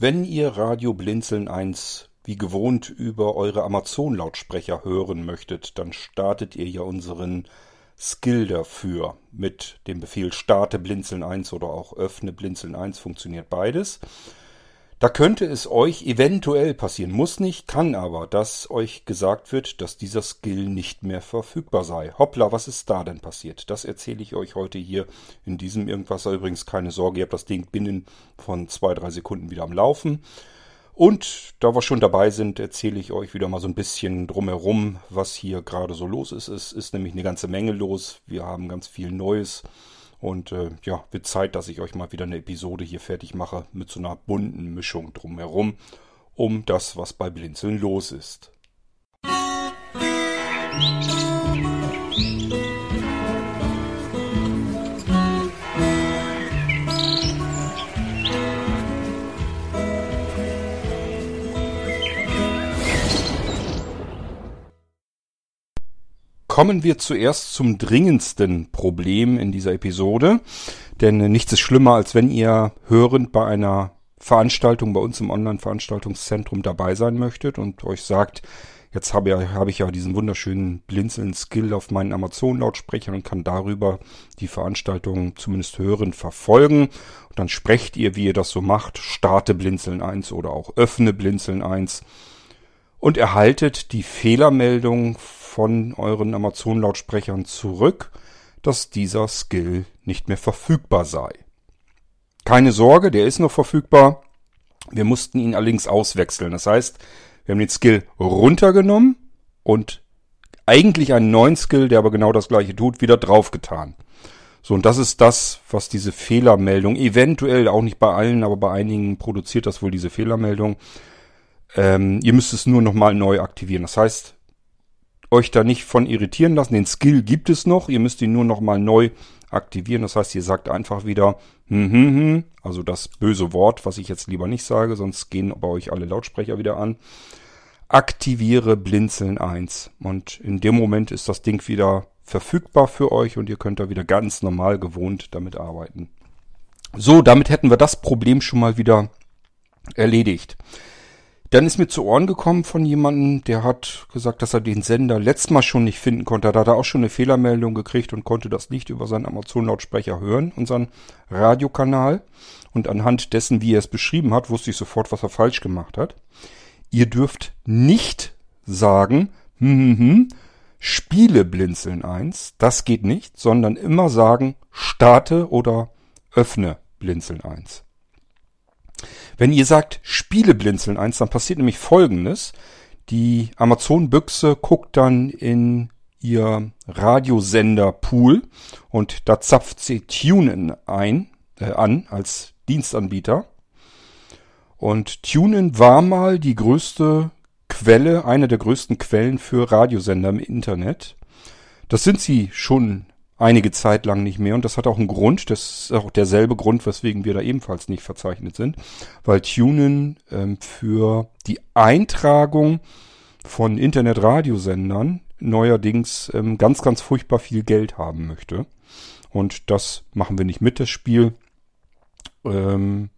Wenn ihr Radio Blinzeln 1 wie gewohnt über eure Amazon-Lautsprecher hören möchtet, dann startet ihr ja unseren Skill dafür. Mit dem Befehl starte Blinzeln 1 oder auch öffne Blinzeln 1 funktioniert beides. Da könnte es euch eventuell passieren, muss nicht, kann aber, dass euch gesagt wird, dass dieser Skill nicht mehr verfügbar sei. Hoppla, was ist da denn passiert? Das erzähle ich euch heute hier in diesem Irgendwasser. Übrigens keine Sorge, ihr habt das Ding binnen von zwei, drei Sekunden wieder am Laufen. Und da wir schon dabei sind, erzähle ich euch wieder mal so ein bisschen drumherum, was hier gerade so los ist. Es ist nämlich eine ganze Menge los. Wir haben ganz viel Neues. Und äh, ja, wird Zeit, dass ich euch mal wieder eine Episode hier fertig mache mit so einer bunten Mischung drumherum, um das, was bei Blinzeln los ist. Musik Kommen wir zuerst zum dringendsten Problem in dieser Episode. Denn nichts ist schlimmer, als wenn ihr hörend bei einer Veranstaltung bei uns im Online-Veranstaltungszentrum dabei sein möchtet und euch sagt, jetzt habe, habe ich ja diesen wunderschönen Blinzeln-Skill auf meinen Amazon-Lautsprechern und kann darüber die Veranstaltung zumindest hörend verfolgen. Und dann sprecht ihr, wie ihr das so macht, starte Blinzeln 1 oder auch öffne Blinzeln 1 und erhaltet die Fehlermeldung von euren Amazon-Lautsprechern zurück, dass dieser Skill nicht mehr verfügbar sei. Keine Sorge, der ist noch verfügbar. Wir mussten ihn allerdings auswechseln. Das heißt, wir haben den Skill runtergenommen und eigentlich einen neuen Skill, der aber genau das gleiche tut, wieder draufgetan. So, und das ist das, was diese Fehlermeldung, eventuell auch nicht bei allen, aber bei einigen produziert das wohl diese Fehlermeldung. Ähm, ihr müsst es nur nochmal neu aktivieren. Das heißt, euch da nicht von irritieren lassen. Den Skill gibt es noch. Ihr müsst ihn nur noch mal neu aktivieren. Das heißt, ihr sagt einfach wieder, hm, hm, hm, also das böse Wort, was ich jetzt lieber nicht sage, sonst gehen bei euch alle Lautsprecher wieder an. Aktiviere Blinzeln 1. Und in dem Moment ist das Ding wieder verfügbar für euch und ihr könnt da wieder ganz normal gewohnt damit arbeiten. So, damit hätten wir das Problem schon mal wieder erledigt. Dann ist mir zu Ohren gekommen von jemandem, der hat gesagt, dass er den Sender letztes Mal schon nicht finden konnte. Da hat er auch schon eine Fehlermeldung gekriegt und konnte das nicht über seinen Amazon-Lautsprecher hören, unseren Radiokanal. Und anhand dessen, wie er es beschrieben hat, wusste ich sofort, was er falsch gemacht hat. Ihr dürft nicht sagen, hm, hm, hm, spiele Blinzeln 1. Das geht nicht, sondern immer sagen, starte oder öffne Blinzeln 1. Wenn ihr sagt, spiele Blinzeln 1, dann passiert nämlich folgendes. Die Amazon-Büchse guckt dann in ihr Radiosender-Pool und da zapft sie TuneIn ein, äh, an als Dienstanbieter. Und TuneIn war mal die größte Quelle, eine der größten Quellen für Radiosender im Internet. Das sind sie schon einige Zeit lang nicht mehr. Und das hat auch einen Grund. Das ist auch derselbe Grund, weswegen wir da ebenfalls nicht verzeichnet sind. Weil TuneIn ähm, für die Eintragung von Internetradiosendern neuerdings ähm, ganz, ganz furchtbar viel Geld haben möchte. Und das machen wir nicht mit, das Spiel. Ähm,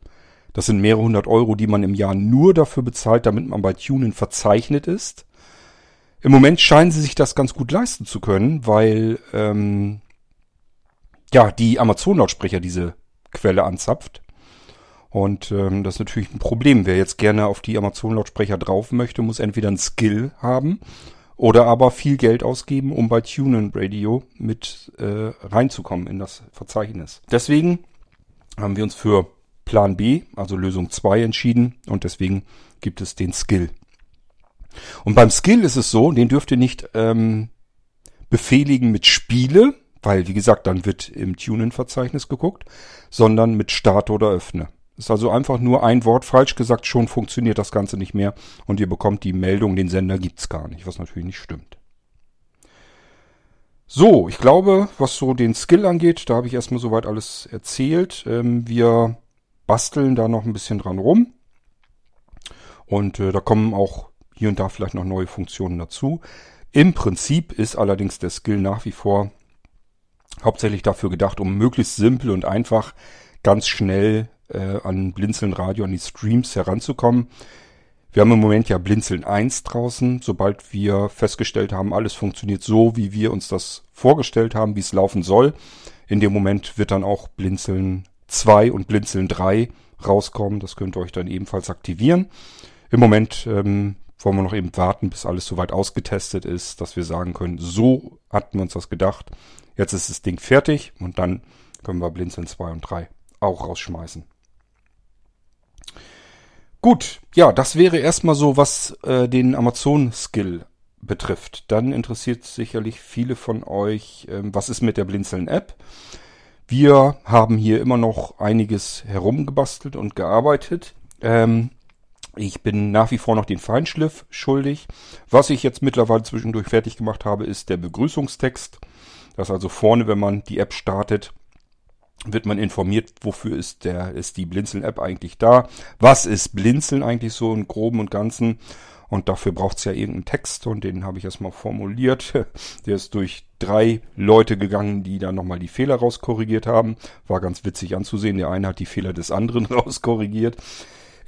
das sind mehrere hundert Euro, die man im Jahr nur dafür bezahlt, damit man bei TuneIn verzeichnet ist. Im Moment scheinen sie sich das ganz gut leisten zu können, weil ähm, ja, die Amazon-Lautsprecher diese Quelle anzapft. Und ähm, das ist natürlich ein Problem. Wer jetzt gerne auf die Amazon-Lautsprecher drauf möchte, muss entweder ein Skill haben oder aber viel Geld ausgeben, um bei TuneIn Radio mit äh, reinzukommen in das Verzeichnis. Deswegen haben wir uns für Plan B, also Lösung 2 entschieden und deswegen gibt es den Skill. Und beim Skill ist es so, den dürft ihr nicht ähm, befehligen mit Spiele, weil, wie gesagt, dann wird im Tunen-Verzeichnis geguckt, sondern mit Start oder Öffne. Ist also einfach nur ein Wort falsch gesagt, schon funktioniert das Ganze nicht mehr und ihr bekommt die Meldung, den Sender gibt's gar nicht, was natürlich nicht stimmt. So, ich glaube, was so den Skill angeht, da habe ich erstmal soweit alles erzählt. Ähm, wir basteln da noch ein bisschen dran rum. Und äh, da kommen auch hier und da vielleicht noch neue Funktionen dazu. Im Prinzip ist allerdings der Skill nach wie vor hauptsächlich dafür gedacht, um möglichst simpel und einfach ganz schnell äh, an Blinzeln Radio, an die Streams heranzukommen. Wir haben im Moment ja Blinzeln 1 draußen. Sobald wir festgestellt haben, alles funktioniert so, wie wir uns das vorgestellt haben, wie es laufen soll, in dem Moment wird dann auch Blinzeln 2 und Blinzeln 3 rauskommen. Das könnt ihr euch dann ebenfalls aktivieren. Im Moment ähm, wollen wir noch eben warten, bis alles soweit ausgetestet ist, dass wir sagen können, so hatten wir uns das gedacht. Jetzt ist das Ding fertig und dann können wir Blinzeln 2 und 3 auch rausschmeißen. Gut, ja, das wäre erstmal so, was äh, den Amazon-Skill betrifft. Dann interessiert sicherlich viele von euch, ähm, was ist mit der Blinzeln-App? Wir haben hier immer noch einiges herumgebastelt und gearbeitet. Ähm, ich bin nach wie vor noch den Feinschliff schuldig. Was ich jetzt mittlerweile zwischendurch fertig gemacht habe, ist der Begrüßungstext. Das also vorne, wenn man die App startet, wird man informiert, wofür ist der, ist die Blinzeln-App eigentlich da? Was ist Blinzeln eigentlich so im Groben und Ganzen? Und dafür braucht's ja irgendeinen Text und den habe ich erstmal formuliert. Der ist durch drei Leute gegangen, die dann nochmal die Fehler rauskorrigiert haben. War ganz witzig anzusehen. Der eine hat die Fehler des anderen rauskorrigiert.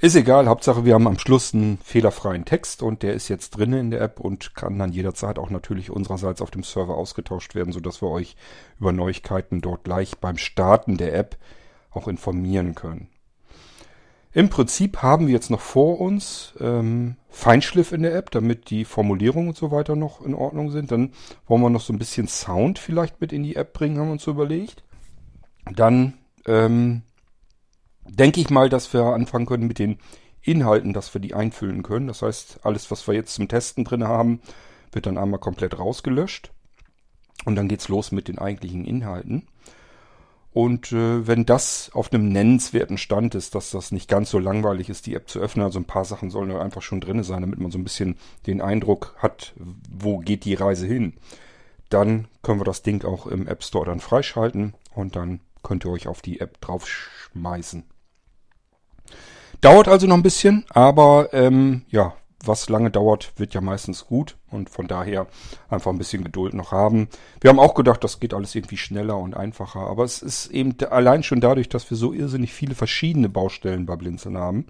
Ist egal, Hauptsache wir haben am Schluss einen fehlerfreien Text und der ist jetzt drinne in der App und kann dann jederzeit auch natürlich unsererseits auf dem Server ausgetauscht werden, sodass wir euch über Neuigkeiten dort gleich beim Starten der App auch informieren können. Im Prinzip haben wir jetzt noch vor uns ähm, Feinschliff in der App, damit die Formulierungen und so weiter noch in Ordnung sind. Dann wollen wir noch so ein bisschen Sound vielleicht mit in die App bringen, haben wir uns so überlegt. Dann ähm, denke ich mal, dass wir anfangen können mit den Inhalten, dass wir die einfüllen können. Das heißt, alles, was wir jetzt zum Testen drin haben, wird dann einmal komplett rausgelöscht. Und dann geht's los mit den eigentlichen Inhalten. Und äh, wenn das auf einem nennenswerten Stand ist, dass das nicht ganz so langweilig ist, die App zu öffnen, also ein paar Sachen sollen da einfach schon drin sein, damit man so ein bisschen den Eindruck hat, wo geht die Reise hin, dann können wir das Ding auch im App Store dann freischalten und dann könnt ihr euch auf die App draufschmeißen. Dauert also noch ein bisschen, aber ähm, ja, was lange dauert, wird ja meistens gut und von daher einfach ein bisschen Geduld noch haben. Wir haben auch gedacht, das geht alles irgendwie schneller und einfacher, aber es ist eben allein schon dadurch, dass wir so irrsinnig viele verschiedene Baustellen bei Blinzeln haben,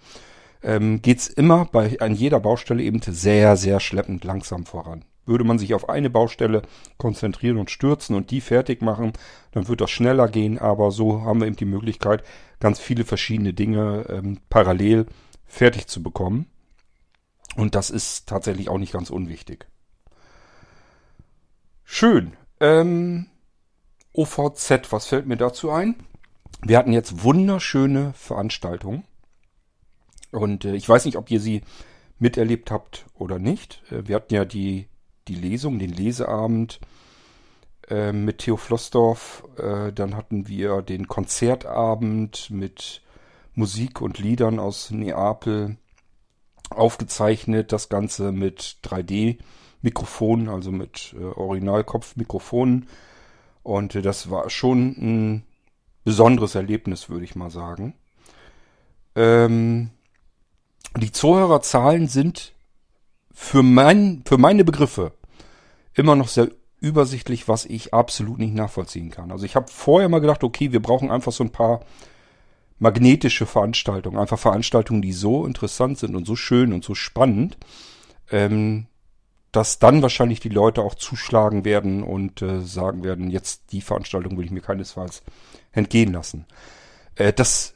ähm, geht's immer bei an jeder Baustelle eben sehr, sehr schleppend langsam voran. Würde man sich auf eine Baustelle konzentrieren und stürzen und die fertig machen, dann wird das schneller gehen, aber so haben wir eben die Möglichkeit, ganz viele verschiedene Dinge ähm, parallel fertig zu bekommen. Und das ist tatsächlich auch nicht ganz unwichtig. Schön. Ähm, OVZ, was fällt mir dazu ein? Wir hatten jetzt wunderschöne Veranstaltungen. Und äh, ich weiß nicht, ob ihr sie miterlebt habt oder nicht. Äh, wir hatten ja die, die Lesung, den Leseabend äh, mit Theo Flossdorf. Äh, dann hatten wir den Konzertabend mit Musik und Liedern aus Neapel aufgezeichnet. Das Ganze mit 3D-Mikrofonen, also mit äh, Originalkopfmikrofonen. Und äh, das war schon ein besonderes Erlebnis, würde ich mal sagen. Ähm, die Zuhörerzahlen sind für, mein, für meine Begriffe immer noch sehr übersichtlich, was ich absolut nicht nachvollziehen kann. Also ich habe vorher mal gedacht, okay, wir brauchen einfach so ein paar magnetische Veranstaltungen, einfach Veranstaltungen, die so interessant sind und so schön und so spannend, ähm, dass dann wahrscheinlich die Leute auch zuschlagen werden und äh, sagen werden, jetzt die Veranstaltung will ich mir keinesfalls entgehen lassen. Äh, das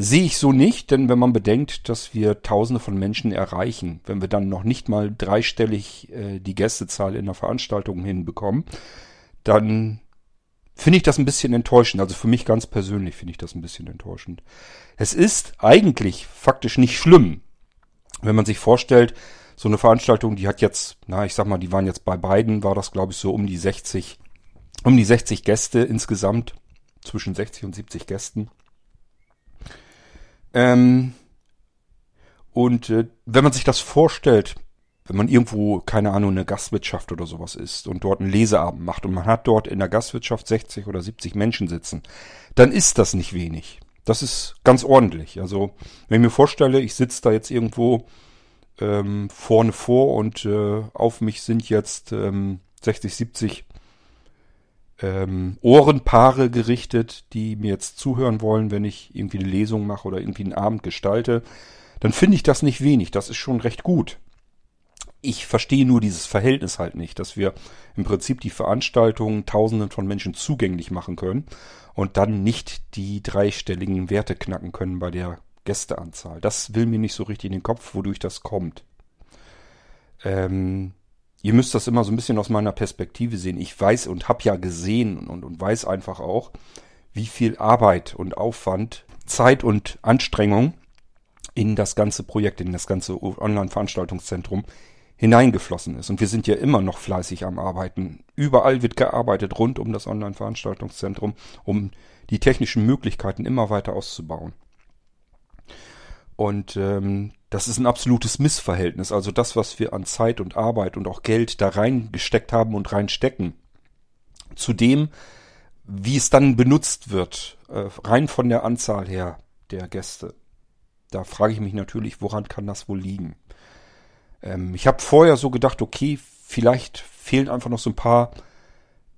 sehe ich so nicht, denn wenn man bedenkt, dass wir Tausende von Menschen erreichen, wenn wir dann noch nicht mal dreistellig äh, die Gästezahl in der Veranstaltung hinbekommen, dann finde ich das ein bisschen enttäuschend. Also für mich ganz persönlich finde ich das ein bisschen enttäuschend. Es ist eigentlich faktisch nicht schlimm, wenn man sich vorstellt, so eine Veranstaltung, die hat jetzt, na, ich sag mal, die waren jetzt bei beiden, war das glaube ich so um die 60, um die 60 Gäste insgesamt, zwischen 60 und 70 Gästen. Ähm, und äh, wenn man sich das vorstellt, wenn man irgendwo, keine Ahnung, eine Gastwirtschaft oder sowas ist und dort einen Leseabend macht und man hat dort in der Gastwirtschaft 60 oder 70 Menschen sitzen, dann ist das nicht wenig. Das ist ganz ordentlich. Also, wenn ich mir vorstelle, ich sitze da jetzt irgendwo ähm, vorne vor und äh, auf mich sind jetzt ähm, 60, 70 ähm, Ohrenpaare gerichtet, die mir jetzt zuhören wollen, wenn ich irgendwie eine Lesung mache oder irgendwie einen Abend gestalte, dann finde ich das nicht wenig. Das ist schon recht gut. Ich verstehe nur dieses Verhältnis halt nicht, dass wir im Prinzip die Veranstaltungen Tausenden von Menschen zugänglich machen können und dann nicht die dreistelligen Werte knacken können bei der Gästeanzahl. Das will mir nicht so richtig in den Kopf, wodurch das kommt. Ähm, ihr müsst das immer so ein bisschen aus meiner Perspektive sehen. Ich weiß und habe ja gesehen und, und weiß einfach auch, wie viel Arbeit und Aufwand, Zeit und Anstrengung in das ganze Projekt, in das ganze Online-Veranstaltungszentrum hineingeflossen ist. Und wir sind ja immer noch fleißig am Arbeiten. Überall wird gearbeitet rund um das Online-Veranstaltungszentrum, um die technischen Möglichkeiten immer weiter auszubauen. Und ähm, das ist ein absolutes Missverhältnis. Also das, was wir an Zeit und Arbeit und auch Geld da reingesteckt haben und reinstecken, zu dem, wie es dann benutzt wird, äh, rein von der Anzahl her der Gäste. Da frage ich mich natürlich, woran kann das wohl liegen? Ähm, ich habe vorher so gedacht, okay, vielleicht fehlen einfach noch so ein paar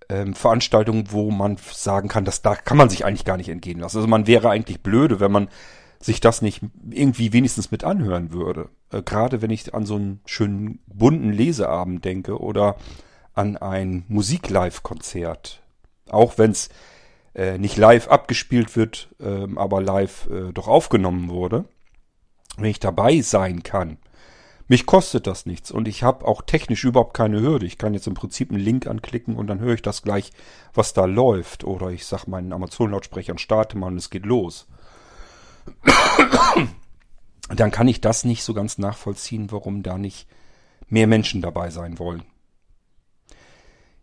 ähm, Veranstaltungen, wo man sagen kann, dass da kann man sich eigentlich gar nicht entgehen lassen. Also man wäre eigentlich blöde, wenn man sich das nicht irgendwie wenigstens mit anhören würde. Äh, Gerade wenn ich an so einen schönen bunten Leseabend denke oder an ein Musik-Live-Konzert. Auch wenn es äh, nicht live abgespielt wird, äh, aber live äh, doch aufgenommen wurde. Wenn ich dabei sein kann. Mich kostet das nichts und ich habe auch technisch überhaupt keine Hürde. Ich kann jetzt im Prinzip einen Link anklicken und dann höre ich das gleich, was da läuft. Oder ich sag meinen Amazon-Lautsprechern, starte mal und es geht los dann kann ich das nicht so ganz nachvollziehen, warum da nicht mehr Menschen dabei sein wollen.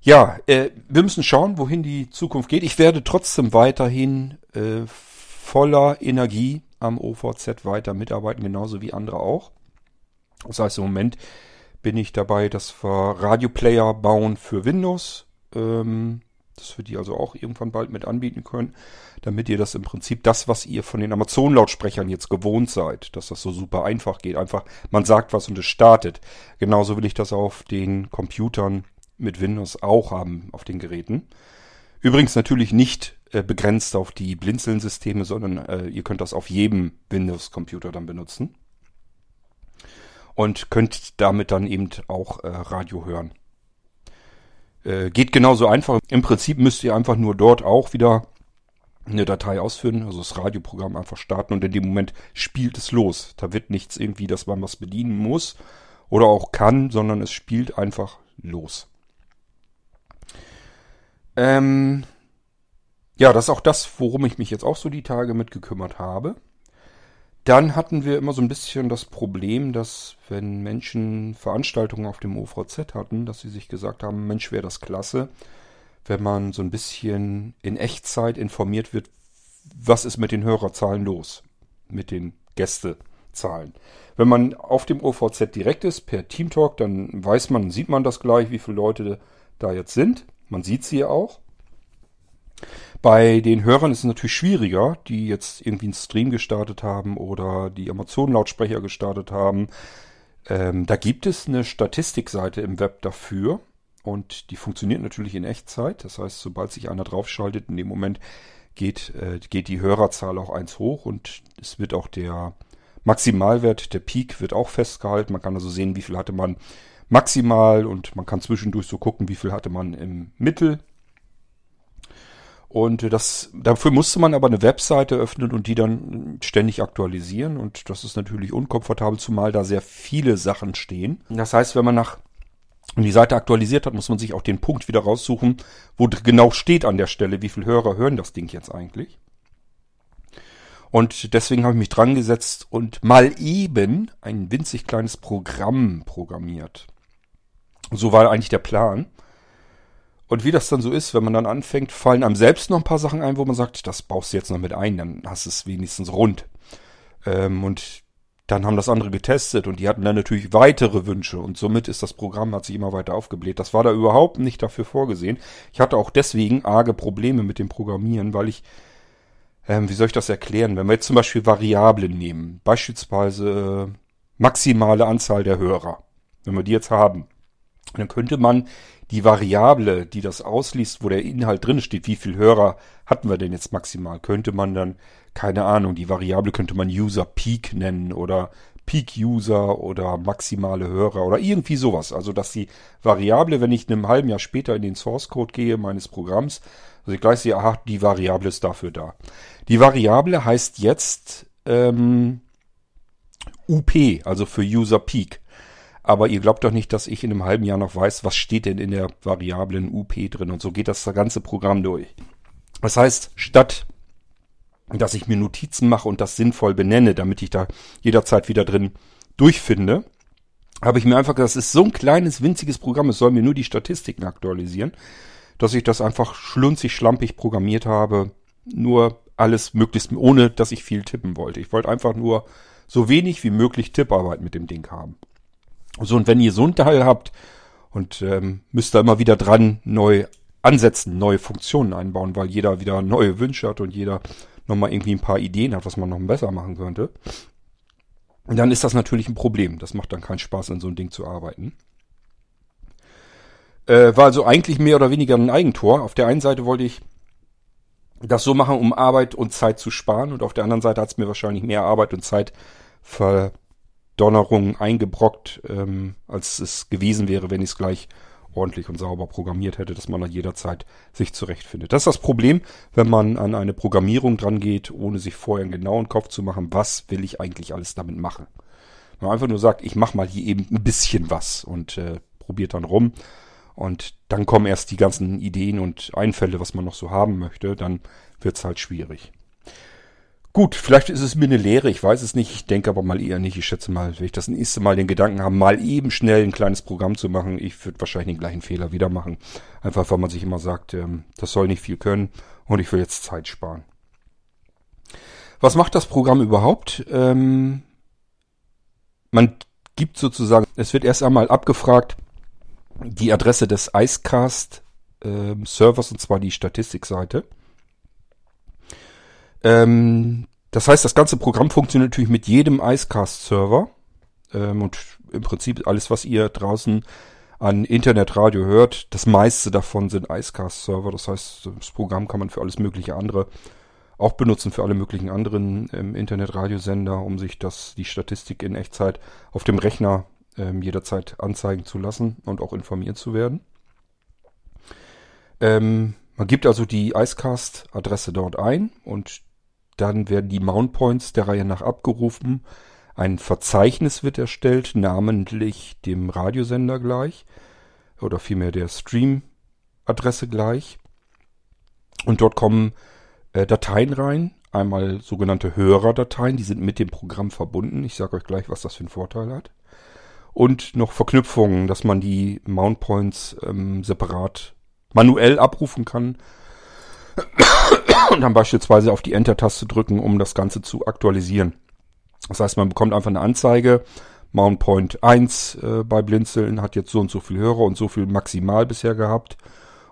Ja, äh, wir müssen schauen, wohin die Zukunft geht. Ich werde trotzdem weiterhin äh, voller Energie am OVZ weiter mitarbeiten, genauso wie andere auch. Das heißt, im Moment bin ich dabei, dass wir Radioplayer bauen für Windows. Ähm, dass wir die also auch irgendwann bald mit anbieten können, damit ihr das im Prinzip das, was ihr von den Amazon-Lautsprechern jetzt gewohnt seid, dass das so super einfach geht. Einfach, man sagt was und es startet. Genauso will ich das auf den Computern mit Windows auch haben, auf den Geräten. Übrigens natürlich nicht äh, begrenzt auf die Blinzeln-Systeme, sondern äh, ihr könnt das auf jedem Windows-Computer dann benutzen. Und könnt damit dann eben auch äh, Radio hören. Äh, geht genauso einfach. Im Prinzip müsst ihr einfach nur dort auch wieder eine Datei ausführen, also das Radioprogramm einfach starten und in dem Moment spielt es los. Da wird nichts irgendwie, dass man was bedienen muss oder auch kann, sondern es spielt einfach los. Ähm, ja, das ist auch das, worum ich mich jetzt auch so die Tage mit gekümmert habe. Dann hatten wir immer so ein bisschen das Problem, dass wenn Menschen Veranstaltungen auf dem OVZ hatten, dass sie sich gesagt haben, Mensch, wäre das klasse, wenn man so ein bisschen in Echtzeit informiert wird, was ist mit den Hörerzahlen los, mit den Gästezahlen. Wenn man auf dem OVZ direkt ist, per Teamtalk, dann weiß man, sieht man das gleich, wie viele Leute da jetzt sind. Man sieht sie ja auch. Bei den Hörern ist es natürlich schwieriger, die jetzt irgendwie einen Stream gestartet haben oder die Amazon-Lautsprecher gestartet haben. Ähm, da gibt es eine Statistikseite im Web dafür und die funktioniert natürlich in Echtzeit. Das heißt, sobald sich einer draufschaltet, in dem Moment geht, äh, geht die Hörerzahl auch eins hoch und es wird auch der Maximalwert, der Peak wird auch festgehalten. Man kann also sehen, wie viel hatte man maximal und man kann zwischendurch so gucken, wie viel hatte man im Mittel und das, dafür musste man aber eine Webseite öffnen und die dann ständig aktualisieren. Und das ist natürlich unkomfortabel, zumal da sehr viele Sachen stehen. Das heißt, wenn man nach die Seite aktualisiert hat, muss man sich auch den Punkt wieder raussuchen, wo genau steht an der Stelle, wie viele Hörer hören das Ding jetzt eigentlich. Und deswegen habe ich mich dran gesetzt und mal eben ein winzig kleines Programm programmiert. So war eigentlich der Plan. Und wie das dann so ist, wenn man dann anfängt, fallen einem selbst noch ein paar Sachen ein, wo man sagt, das baust du jetzt noch mit ein, dann hast du es wenigstens rund. Ähm, und dann haben das andere getestet und die hatten dann natürlich weitere Wünsche und somit ist das Programm, hat sich immer weiter aufgebläht. Das war da überhaupt nicht dafür vorgesehen. Ich hatte auch deswegen arge Probleme mit dem Programmieren, weil ich, ähm, wie soll ich das erklären, wenn wir jetzt zum Beispiel Variablen nehmen, beispielsweise äh, maximale Anzahl der Hörer, wenn wir die jetzt haben, Dann könnte man die Variable, die das ausliest, wo der Inhalt drin steht, wie viel Hörer hatten wir denn jetzt maximal, könnte man dann, keine Ahnung, die Variable könnte man User Peak nennen oder Peak User oder maximale Hörer oder irgendwie sowas. Also dass die Variable, wenn ich in einem halben Jahr später in den Source Code gehe meines Programms, also ich gleich sehe, aha, die Variable ist dafür da. Die Variable heißt jetzt ähm, UP, also für User Peak. Aber ihr glaubt doch nicht, dass ich in einem halben Jahr noch weiß, was steht denn in der Variablen UP drin. Und so geht das ganze Programm durch. Das heißt, statt dass ich mir Notizen mache und das sinnvoll benenne, damit ich da jederzeit wieder drin durchfinde, habe ich mir einfach gesagt, das ist so ein kleines, winziges Programm, es soll mir nur die Statistiken aktualisieren, dass ich das einfach schlunzig, schlampig programmiert habe, nur alles möglichst, ohne dass ich viel tippen wollte. Ich wollte einfach nur so wenig wie möglich Tipparbeit mit dem Ding haben. So, und wenn ihr so ein Teil habt und ähm, müsst da immer wieder dran neu ansetzen, neue Funktionen einbauen, weil jeder wieder neue Wünsche hat und jeder nochmal irgendwie ein paar Ideen hat, was man noch besser machen könnte, dann ist das natürlich ein Problem. Das macht dann keinen Spaß, in so ein Ding zu arbeiten. Äh, war also eigentlich mehr oder weniger ein Eigentor. Auf der einen Seite wollte ich das so machen, um Arbeit und Zeit zu sparen. Und auf der anderen Seite hat es mir wahrscheinlich mehr Arbeit und Zeit Verdonnerung eingebrockt, ähm, als es gewesen wäre, wenn ich es gleich ordentlich und sauber programmiert hätte, dass man dann jederzeit sich zurechtfindet. Das ist das Problem, wenn man an eine Programmierung dran geht, ohne sich vorher einen genauen Kopf zu machen, was will ich eigentlich alles damit machen. Man einfach nur sagt, ich mache mal hier eben ein bisschen was und äh, probiert dann rum und dann kommen erst die ganzen Ideen und Einfälle, was man noch so haben möchte, dann wird's halt schwierig. Gut, vielleicht ist es mir eine Lehre, ich weiß es nicht, ich denke aber mal eher nicht. Ich schätze mal, wenn ich das nächste Mal den Gedanken habe, mal eben schnell ein kleines Programm zu machen, ich würde wahrscheinlich den gleichen Fehler wieder machen. Einfach weil man sich immer sagt, ähm, das soll nicht viel können und ich will jetzt Zeit sparen. Was macht das Programm überhaupt? Ähm, man gibt sozusagen, es wird erst einmal abgefragt, die Adresse des Icecast ähm, und zwar die Statistikseite. Ähm, das heißt, das ganze Programm funktioniert natürlich mit jedem Icecast-Server. Ähm, und im Prinzip alles, was ihr draußen an Internetradio hört, das meiste davon sind Icecast-Server. Das heißt, das Programm kann man für alles mögliche andere auch benutzen, für alle möglichen anderen ähm, Internetradiosender, um sich das, die Statistik in Echtzeit auf dem Rechner ähm, jederzeit anzeigen zu lassen und auch informiert zu werden. Ähm, man gibt also die Icecast-Adresse dort ein und dann werden die Mount Points der Reihe nach abgerufen. Ein Verzeichnis wird erstellt, namentlich dem Radiosender gleich oder vielmehr der Stream-Adresse gleich. Und dort kommen äh, Dateien rein, einmal sogenannte Hörerdateien, die sind mit dem Programm verbunden. Ich sage euch gleich, was das für einen Vorteil hat. Und noch Verknüpfungen, dass man die Mount Points ähm, separat manuell abrufen kann und dann beispielsweise auf die Enter-Taste drücken, um das Ganze zu aktualisieren. Das heißt, man bekommt einfach eine Anzeige. Mount Point 1 äh, bei Blinzeln hat jetzt so und so viel Hörer und so viel maximal bisher gehabt.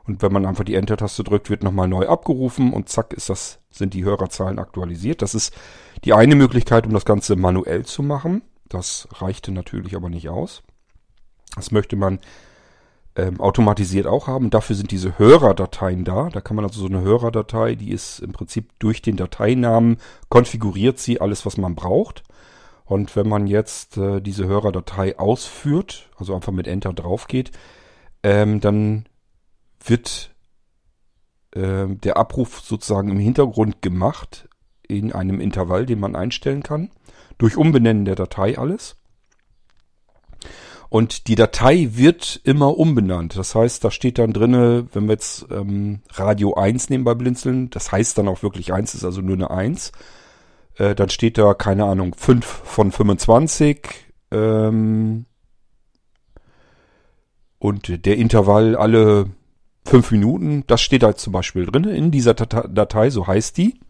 Und wenn man einfach die Enter-Taste drückt, wird nochmal neu abgerufen und zack ist das, sind die Hörerzahlen aktualisiert. Das ist die eine Möglichkeit, um das Ganze manuell zu machen. Das reichte natürlich aber nicht aus. Das möchte man ähm, automatisiert auch haben. Dafür sind diese Hörerdateien da. Da kann man also so eine Hörerdatei, die ist im Prinzip durch den Dateinamen konfiguriert sie alles, was man braucht. Und wenn man jetzt äh, diese Hörerdatei ausführt, also einfach mit Enter drauf geht, ähm, dann wird äh, der Abruf sozusagen im Hintergrund gemacht in einem Intervall, den man einstellen kann. Durch Umbenennen der Datei alles. Und die Datei wird immer umbenannt. Das heißt, da steht dann drinne, wenn wir jetzt ähm, Radio 1 nehmen bei Blinzeln, das heißt dann auch wirklich 1, ist also nur eine 1. Äh, dann steht da, keine Ahnung, 5 von 25. Ähm, und der Intervall alle 5 Minuten, das steht da zum Beispiel drinne in dieser Datei, so heißt die.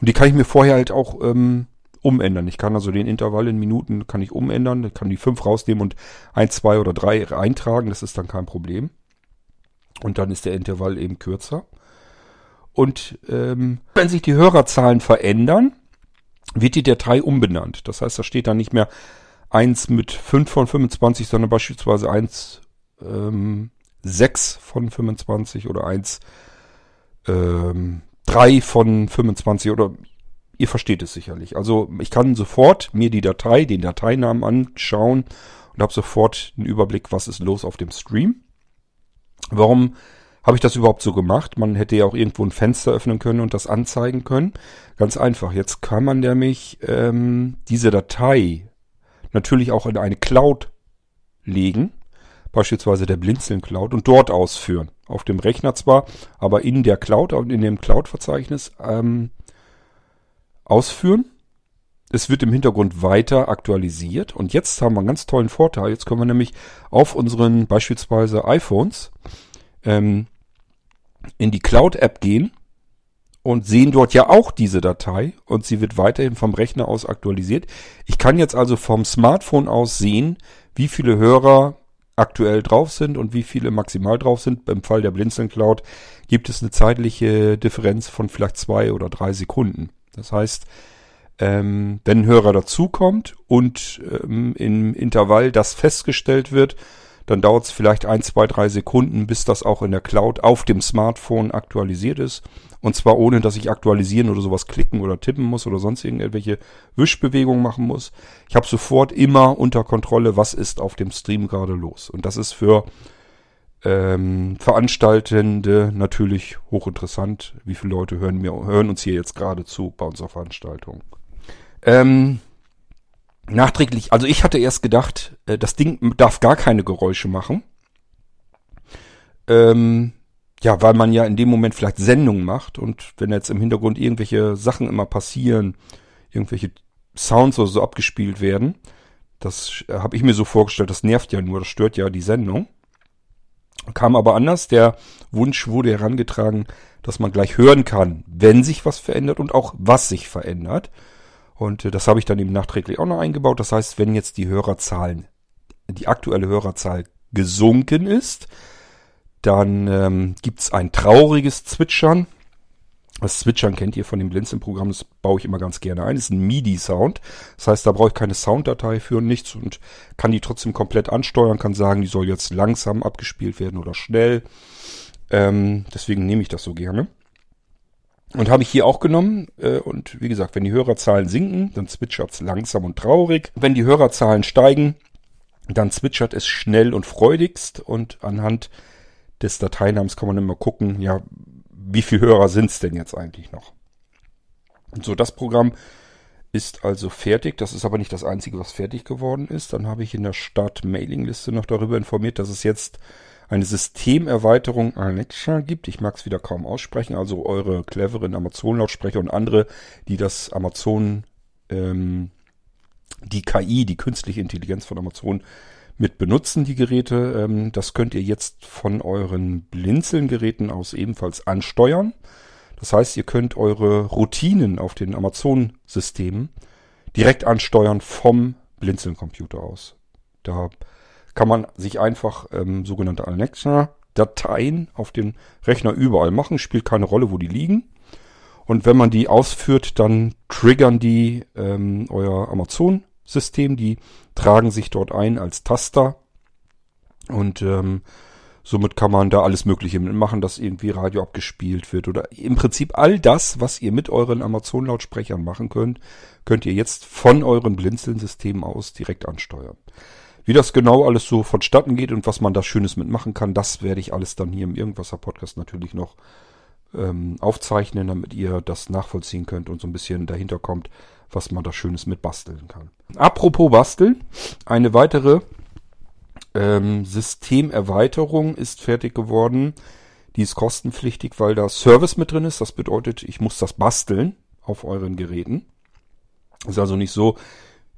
Und die kann ich mir vorher halt auch ähm, umändern. Ich kann also den Intervall in Minuten kann ich umändern. Ich kann die fünf rausnehmen und ein, zwei oder drei eintragen. Das ist dann kein Problem. Und dann ist der Intervall eben kürzer. Und ähm, wenn sich die Hörerzahlen verändern, wird die Datei umbenannt. Das heißt, da steht dann nicht mehr 1 mit 5 von 25, sondern beispielsweise 1 ähm, 6 von 25 oder 1 ähm, 3 von 25 oder ihr versteht es sicherlich. Also ich kann sofort mir die Datei, den Dateinamen anschauen und habe sofort einen Überblick, was ist los auf dem Stream. Warum habe ich das überhaupt so gemacht? Man hätte ja auch irgendwo ein Fenster öffnen können und das anzeigen können. Ganz einfach. Jetzt kann man nämlich ähm, diese Datei natürlich auch in eine Cloud legen, beispielsweise der Blinzeln Cloud, und dort ausführen. Auf dem Rechner zwar, aber in der Cloud, in dem Cloud-Verzeichnis ähm, ausführen. Es wird im Hintergrund weiter aktualisiert und jetzt haben wir einen ganz tollen Vorteil. Jetzt können wir nämlich auf unseren beispielsweise iPhones ähm, in die Cloud-App gehen und sehen dort ja auch diese Datei und sie wird weiterhin vom Rechner aus aktualisiert. Ich kann jetzt also vom Smartphone aus sehen, wie viele Hörer aktuell drauf sind und wie viele maximal drauf sind. Im Fall der Blinzeln Cloud gibt es eine zeitliche Differenz von vielleicht zwei oder drei Sekunden. Das heißt, ähm, wenn ein Hörer dazukommt und ähm, im Intervall das festgestellt wird, dann dauert es vielleicht ein, zwei, drei Sekunden, bis das auch in der Cloud auf dem Smartphone aktualisiert ist. Und zwar ohne, dass ich aktualisieren oder sowas klicken oder tippen muss oder sonst irgendwelche Wischbewegungen machen muss. Ich habe sofort immer unter Kontrolle, was ist auf dem Stream gerade los. Und das ist für ähm, Veranstaltende natürlich hochinteressant. Wie viele Leute hören mir, hören uns hier jetzt gerade zu bei unserer Veranstaltung? Ähm, nachträglich, also ich hatte erst gedacht, äh, das Ding darf gar keine Geräusche machen. Ähm, ja, weil man ja in dem Moment vielleicht Sendungen macht und wenn jetzt im Hintergrund irgendwelche Sachen immer passieren, irgendwelche Sounds oder so abgespielt werden, das äh, habe ich mir so vorgestellt, das nervt ja nur, das stört ja die Sendung. Kam aber anders, der Wunsch wurde herangetragen, dass man gleich hören kann, wenn sich was verändert und auch was sich verändert. Und äh, das habe ich dann eben nachträglich auch noch eingebaut. Das heißt, wenn jetzt die Hörerzahlen, die aktuelle Hörerzahl gesunken ist, dann ähm, gibt ein trauriges Zwitschern. Das Zwitschern kennt ihr von dem Blinzeln-Programm, das baue ich immer ganz gerne ein. Das ist ein MIDI-Sound. Das heißt, da brauche ich keine Sounddatei für und nichts und kann die trotzdem komplett ansteuern, kann sagen, die soll jetzt langsam abgespielt werden oder schnell. Ähm, deswegen nehme ich das so gerne. Und habe ich hier auch genommen. Äh, und wie gesagt, wenn die Hörerzahlen sinken, dann zwitschert es langsam und traurig. Wenn die Hörerzahlen steigen, dann zwitschert es schnell und freudigst. Und anhand des Dateinamens kann man immer gucken, ja, wie viele Hörer sind es denn jetzt eigentlich noch? Und so, das Programm ist also fertig. Das ist aber nicht das einzige, was fertig geworden ist. Dann habe ich in der Start-Mailing-Liste noch darüber informiert, dass es jetzt eine Systemerweiterung Alexa gibt. Ich mag es wieder kaum aussprechen. Also eure cleveren Amazon-Lautsprecher und andere, die das Amazon, ähm, die KI, die künstliche Intelligenz von Amazon mit benutzen, die Geräte. Ähm, das könnt ihr jetzt von euren Blinzeln-Geräten aus ebenfalls ansteuern. Das heißt, ihr könnt eure Routinen auf den Amazon-Systemen direkt ansteuern vom Blinzeln-Computer aus. Da kann man sich einfach ähm, sogenannte Alexa-Dateien auf dem Rechner überall machen. Spielt keine Rolle, wo die liegen. Und wenn man die ausführt, dann triggern die ähm, euer Amazon-System. Die tragen sich dort ein als Taster. Und ähm, somit kann man da alles Mögliche mitmachen, dass irgendwie Radio abgespielt wird. Oder im Prinzip all das, was ihr mit euren Amazon-Lautsprechern machen könnt, könnt ihr jetzt von euren Blinzeln-Systemen aus direkt ansteuern. Wie das genau alles so vonstatten geht und was man da Schönes mitmachen kann, das werde ich alles dann hier im Irgendwasser Podcast natürlich noch ähm, aufzeichnen, damit ihr das nachvollziehen könnt und so ein bisschen dahinter kommt, was man da Schönes mit basteln kann. Apropos basteln, eine weitere ähm, Systemerweiterung ist fertig geworden. Die ist kostenpflichtig, weil da Service mit drin ist. Das bedeutet, ich muss das basteln auf euren Geräten. Ist also nicht so,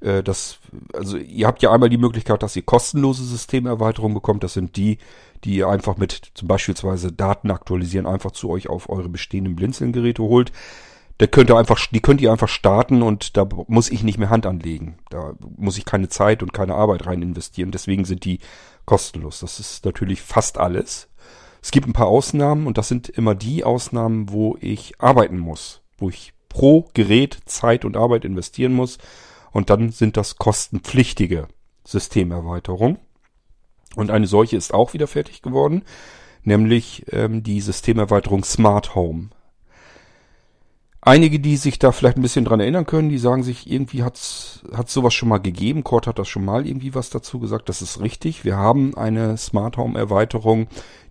äh, das, also ihr habt ja einmal die Möglichkeit, dass ihr kostenlose Systemerweiterungen bekommt. Das sind die, die ihr einfach mit zum beispielsweise Daten aktualisieren, einfach zu euch auf eure bestehenden Blinzeln-Geräte holt. Da könnt ihr einfach, die könnt ihr einfach starten und da muss ich nicht mehr Hand anlegen. Da muss ich keine Zeit und keine Arbeit rein investieren. Deswegen sind die kostenlos. Das ist natürlich fast alles. Es gibt ein paar Ausnahmen und das sind immer die Ausnahmen, wo ich arbeiten muss, wo ich pro Gerät Zeit und Arbeit investieren muss. Und dann sind das kostenpflichtige Systemerweiterungen. Und eine solche ist auch wieder fertig geworden, nämlich ähm, die Systemerweiterung Smart Home. Einige, die sich da vielleicht ein bisschen dran erinnern können, die sagen sich, irgendwie hat's hat's sowas schon mal gegeben. Kurt hat das schon mal irgendwie was dazu gesagt. Das ist richtig. Wir haben eine Smart Home Erweiterung,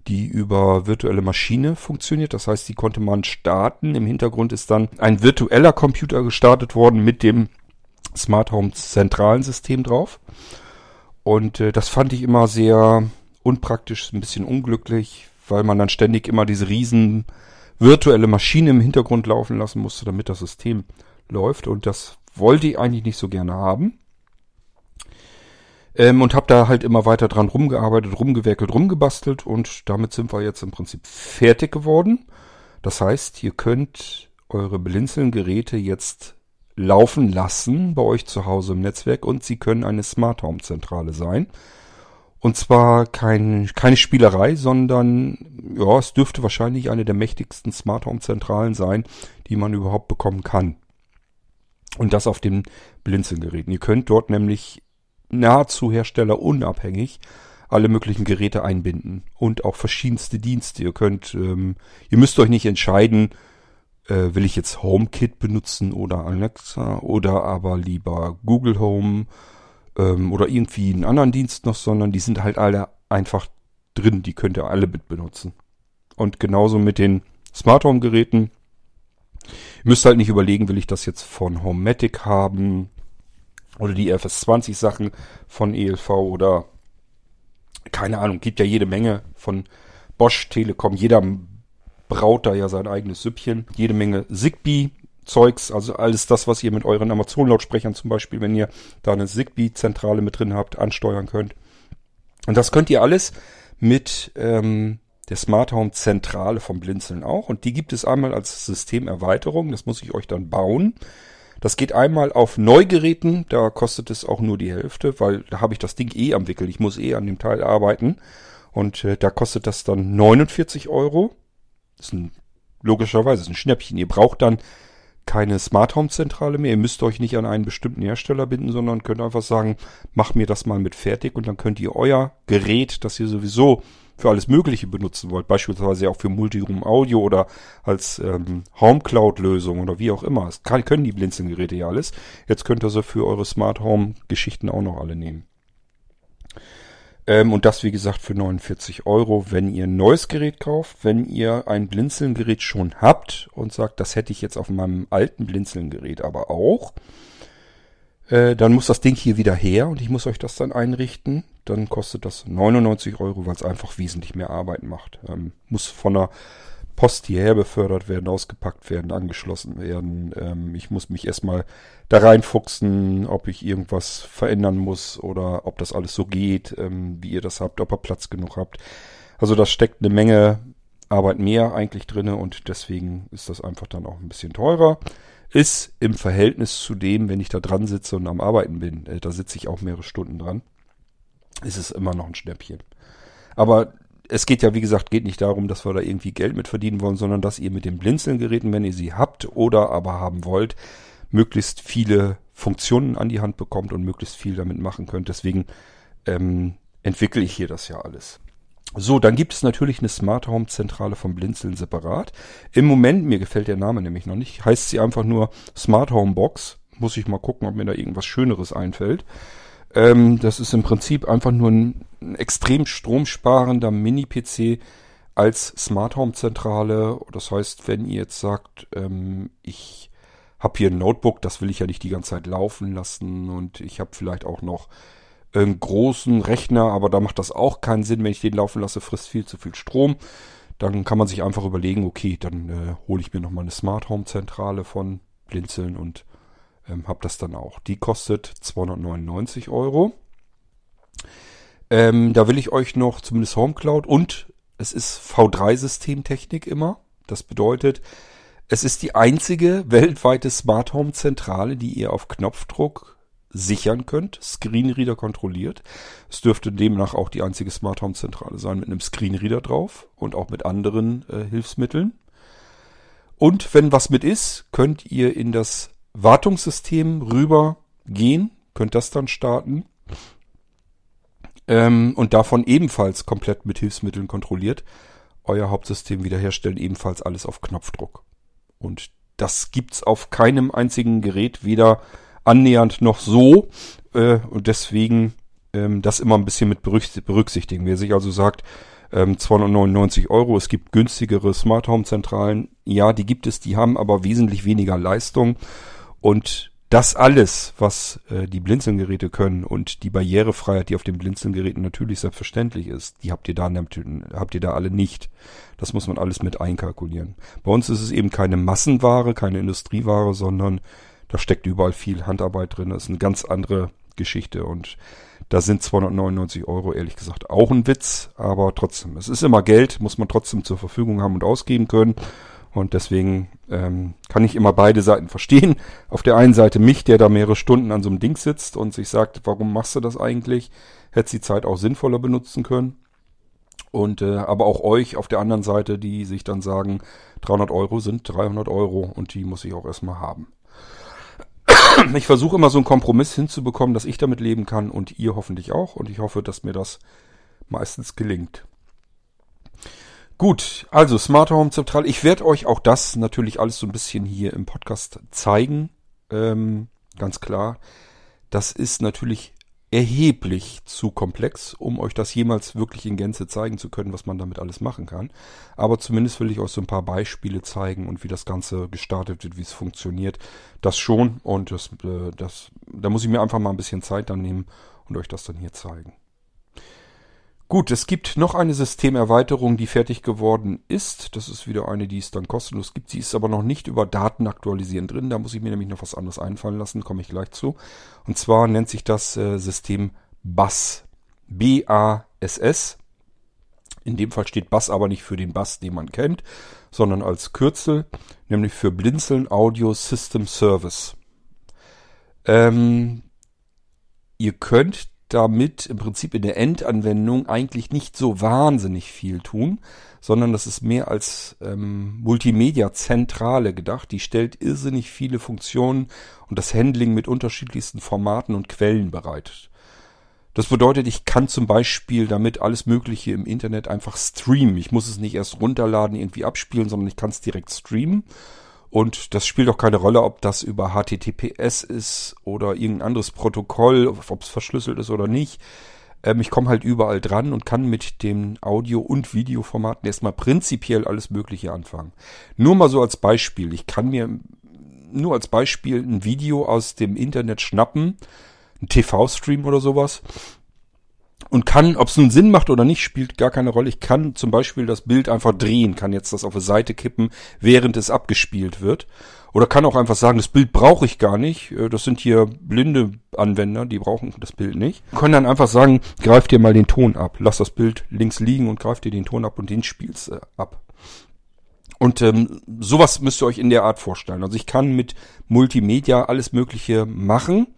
die über virtuelle Maschine funktioniert. Das heißt, die konnte man starten. Im Hintergrund ist dann ein virtueller Computer gestartet worden mit dem Smart Home zentralen System drauf. Und äh, das fand ich immer sehr unpraktisch, ein bisschen unglücklich, weil man dann ständig immer diese riesen virtuelle Maschine im Hintergrund laufen lassen musste, damit das System läuft. Und das wollte ich eigentlich nicht so gerne haben. Ähm, und habe da halt immer weiter dran rumgearbeitet, rumgewerkelt, rumgebastelt und damit sind wir jetzt im Prinzip fertig geworden. Das heißt, ihr könnt eure Blinzeln-Geräte jetzt laufen lassen bei euch zu Hause im Netzwerk und sie können eine Smart Home Zentrale sein. Und zwar kein, keine Spielerei, sondern ja, es dürfte wahrscheinlich eine der mächtigsten Smart Home Zentralen sein, die man überhaupt bekommen kann. Und das auf den Blinzelgeräten. Ihr könnt dort nämlich nahezu herstellerunabhängig alle möglichen Geräte einbinden und auch verschiedenste Dienste. Ihr könnt, ähm, ihr müsst euch nicht entscheiden, äh, will ich jetzt HomeKit benutzen oder Alexa oder aber lieber Google Home ähm, oder irgendwie einen anderen Dienst noch, sondern die sind halt alle einfach drin. Die könnt ihr alle mit benutzen. Und genauso mit den Smart Home Geräten. Ihr müsst halt nicht überlegen, will ich das jetzt von Homematic haben oder die FS20 Sachen von ELV oder keine Ahnung, gibt ja jede Menge von Bosch, Telekom, jeder braut da ja sein eigenes Süppchen. Jede Menge Zigbee Zeugs, also alles das, was ihr mit euren Amazon-Lautsprechern zum Beispiel, wenn ihr da eine Zigbee-Zentrale mit drin habt, ansteuern könnt. Und das könnt ihr alles mit ähm, der Smart Home Zentrale vom Blinzeln auch. Und die gibt es einmal als Systemerweiterung. Das muss ich euch dann bauen. Das geht einmal auf Neugeräten. Da kostet es auch nur die Hälfte, weil da habe ich das Ding eh am Wickel. Ich muss eh an dem Teil arbeiten. Und äh, da kostet das dann 49 Euro. Das ist ein, logischerweise ist ein Schnäppchen. Ihr braucht dann keine Smart Home Zentrale mehr. Ihr müsst euch nicht an einen bestimmten Hersteller binden, sondern könnt einfach sagen, mach mir das mal mit fertig und dann könnt ihr euer Gerät, das ihr sowieso für alles Mögliche benutzen wollt, beispielsweise auch für Multiroom Audio oder als ähm, Home Cloud Lösung oder wie auch immer. Das können die Blinzelgeräte ja alles. Jetzt könnt ihr sie für eure Smart Home Geschichten auch noch alle nehmen. Ähm, und das, wie gesagt, für 49 Euro, wenn ihr ein neues Gerät kauft. Wenn ihr ein Blinzeln-Gerät schon habt und sagt, das hätte ich jetzt auf meinem alten Blinzeln-Gerät aber auch, äh, dann muss das Ding hier wieder her und ich muss euch das dann einrichten. Dann kostet das 99 Euro, weil es einfach wesentlich mehr Arbeit macht. Ähm, muss von der Post hierher befördert werden, ausgepackt werden, angeschlossen werden. Ähm, ich muss mich erstmal da reinfuchsen, ob ich irgendwas verändern muss oder ob das alles so geht, ähm, wie ihr das habt, ob ihr Platz genug habt. Also da steckt eine Menge Arbeit mehr eigentlich drinne und deswegen ist das einfach dann auch ein bisschen teurer. Ist im Verhältnis zu dem, wenn ich da dran sitze und am Arbeiten bin, äh, da sitze ich auch mehrere Stunden dran, ist es immer noch ein Schnäppchen. Aber es geht ja, wie gesagt, geht nicht darum, dass wir da irgendwie Geld mit verdienen wollen, sondern dass ihr mit den Blinzelgeräten, wenn ihr sie habt oder aber haben wollt, möglichst viele Funktionen an die Hand bekommt und möglichst viel damit machen könnt. Deswegen ähm, entwickle ich hier das ja alles. So, dann gibt es natürlich eine Smart Home Zentrale vom Blinzeln separat. Im Moment, mir gefällt der Name nämlich noch nicht, heißt sie einfach nur Smart Home Box. Muss ich mal gucken, ob mir da irgendwas Schöneres einfällt. Ähm, das ist im Prinzip einfach nur ein, ein extrem stromsparender Mini-PC als Smart Home Zentrale. Das heißt, wenn ihr jetzt sagt, ähm, ich habe hier ein Notebook, das will ich ja nicht die ganze Zeit laufen lassen und ich habe vielleicht auch noch einen großen Rechner, aber da macht das auch keinen Sinn, wenn ich den laufen lasse, frisst viel zu viel Strom. Dann kann man sich einfach überlegen, okay, dann äh, hole ich mir nochmal eine Smart Home Zentrale von Blinzeln und ähm, habe das dann auch. Die kostet 299 Euro. Ähm, da will ich euch noch zumindest HomeCloud und es ist V3-Systemtechnik immer. Das bedeutet, es ist die einzige weltweite Smart Home Zentrale, die ihr auf Knopfdruck sichern könnt, Screenreader kontrolliert. Es dürfte demnach auch die einzige Smart Home Zentrale sein mit einem Screenreader drauf und auch mit anderen äh, Hilfsmitteln. Und wenn was mit ist, könnt ihr in das Wartungssystem rüber gehen, könnt das dann starten. ähm, und davon ebenfalls komplett mit Hilfsmitteln kontrolliert. Euer Hauptsystem wiederherstellen, ebenfalls alles auf Knopfdruck. Und das gibt's auf keinem einzigen Gerät, weder annähernd noch so. Äh, und deswegen ähm, das immer ein bisschen mit berücksichtigen. Wer sich also sagt, ähm, 299 Euro, es gibt günstigere Smart Home Zentralen, ja, die gibt es, die haben aber wesentlich weniger Leistung. Und das alles, was äh, die Blinzelgeräte können und die Barrierefreiheit, die auf den Blinzelgeräten natürlich selbstverständlich ist, die habt ihr da habt ihr da alle nicht. Das muss man alles mit einkalkulieren. Bei uns ist es eben keine Massenware, keine Industrieware, sondern da steckt überall viel Handarbeit drin. Das ist eine ganz andere Geschichte und da sind 299 Euro ehrlich gesagt auch ein Witz, aber trotzdem, es ist immer Geld, muss man trotzdem zur Verfügung haben und ausgeben können. Und deswegen ähm, kann ich immer beide Seiten verstehen. Auf der einen Seite mich, der da mehrere Stunden an so einem Ding sitzt und sich sagt, warum machst du das eigentlich? Hätte die Zeit auch sinnvoller benutzen können. Und äh, aber auch euch auf der anderen Seite, die sich dann sagen, 300 Euro sind 300 Euro und die muss ich auch erstmal haben. Ich versuche immer so einen Kompromiss hinzubekommen, dass ich damit leben kann und ihr hoffentlich auch. Und ich hoffe, dass mir das meistens gelingt. Gut, also Smart Home Zentral. Ich werde euch auch das natürlich alles so ein bisschen hier im Podcast zeigen. Ähm, ganz klar. Das ist natürlich erheblich zu komplex, um euch das jemals wirklich in Gänze zeigen zu können, was man damit alles machen kann. Aber zumindest will ich euch so ein paar Beispiele zeigen und wie das Ganze gestartet wird, wie es funktioniert. Das schon und das, äh, das, da muss ich mir einfach mal ein bisschen Zeit dann nehmen und euch das dann hier zeigen. Gut, es gibt noch eine Systemerweiterung, die fertig geworden ist. Das ist wieder eine, die es dann kostenlos gibt. Sie ist aber noch nicht über Daten aktualisieren drin. Da muss ich mir nämlich noch was anderes einfallen lassen, komme ich gleich zu. Und zwar nennt sich das äh, System BAS. B-A-S-S. In dem Fall steht BAS aber nicht für den BAS, den man kennt, sondern als Kürzel, nämlich für Blinzeln Audio System Service. Ähm, ihr könnt damit im Prinzip in der Endanwendung eigentlich nicht so wahnsinnig viel tun, sondern das ist mehr als ähm, Multimedia-Zentrale gedacht. Die stellt irrsinnig viele Funktionen und das Handling mit unterschiedlichsten Formaten und Quellen bereit. Das bedeutet, ich kann zum Beispiel damit alles Mögliche im Internet einfach streamen. Ich muss es nicht erst runterladen, irgendwie abspielen, sondern ich kann es direkt streamen. Und das spielt auch keine Rolle, ob das über HTTPS ist oder irgendein anderes Protokoll, ob es verschlüsselt ist oder nicht. Ähm, ich komme halt überall dran und kann mit den Audio- und Videoformaten erstmal prinzipiell alles Mögliche anfangen. Nur mal so als Beispiel. Ich kann mir nur als Beispiel ein Video aus dem Internet schnappen, ein TV-Stream oder sowas, und kann, ob es nun Sinn macht oder nicht, spielt gar keine Rolle. Ich kann zum Beispiel das Bild einfach drehen, kann jetzt das auf eine Seite kippen, während es abgespielt wird. Oder kann auch einfach sagen, das Bild brauche ich gar nicht. Äh, das sind hier blinde Anwender, die brauchen das Bild nicht. Können dann einfach sagen, greif dir mal den Ton ab. Lass das Bild links liegen und greif dir den Ton ab und den spielst äh, ab. Und ähm, sowas müsst ihr euch in der Art vorstellen. Also ich kann mit Multimedia alles Mögliche machen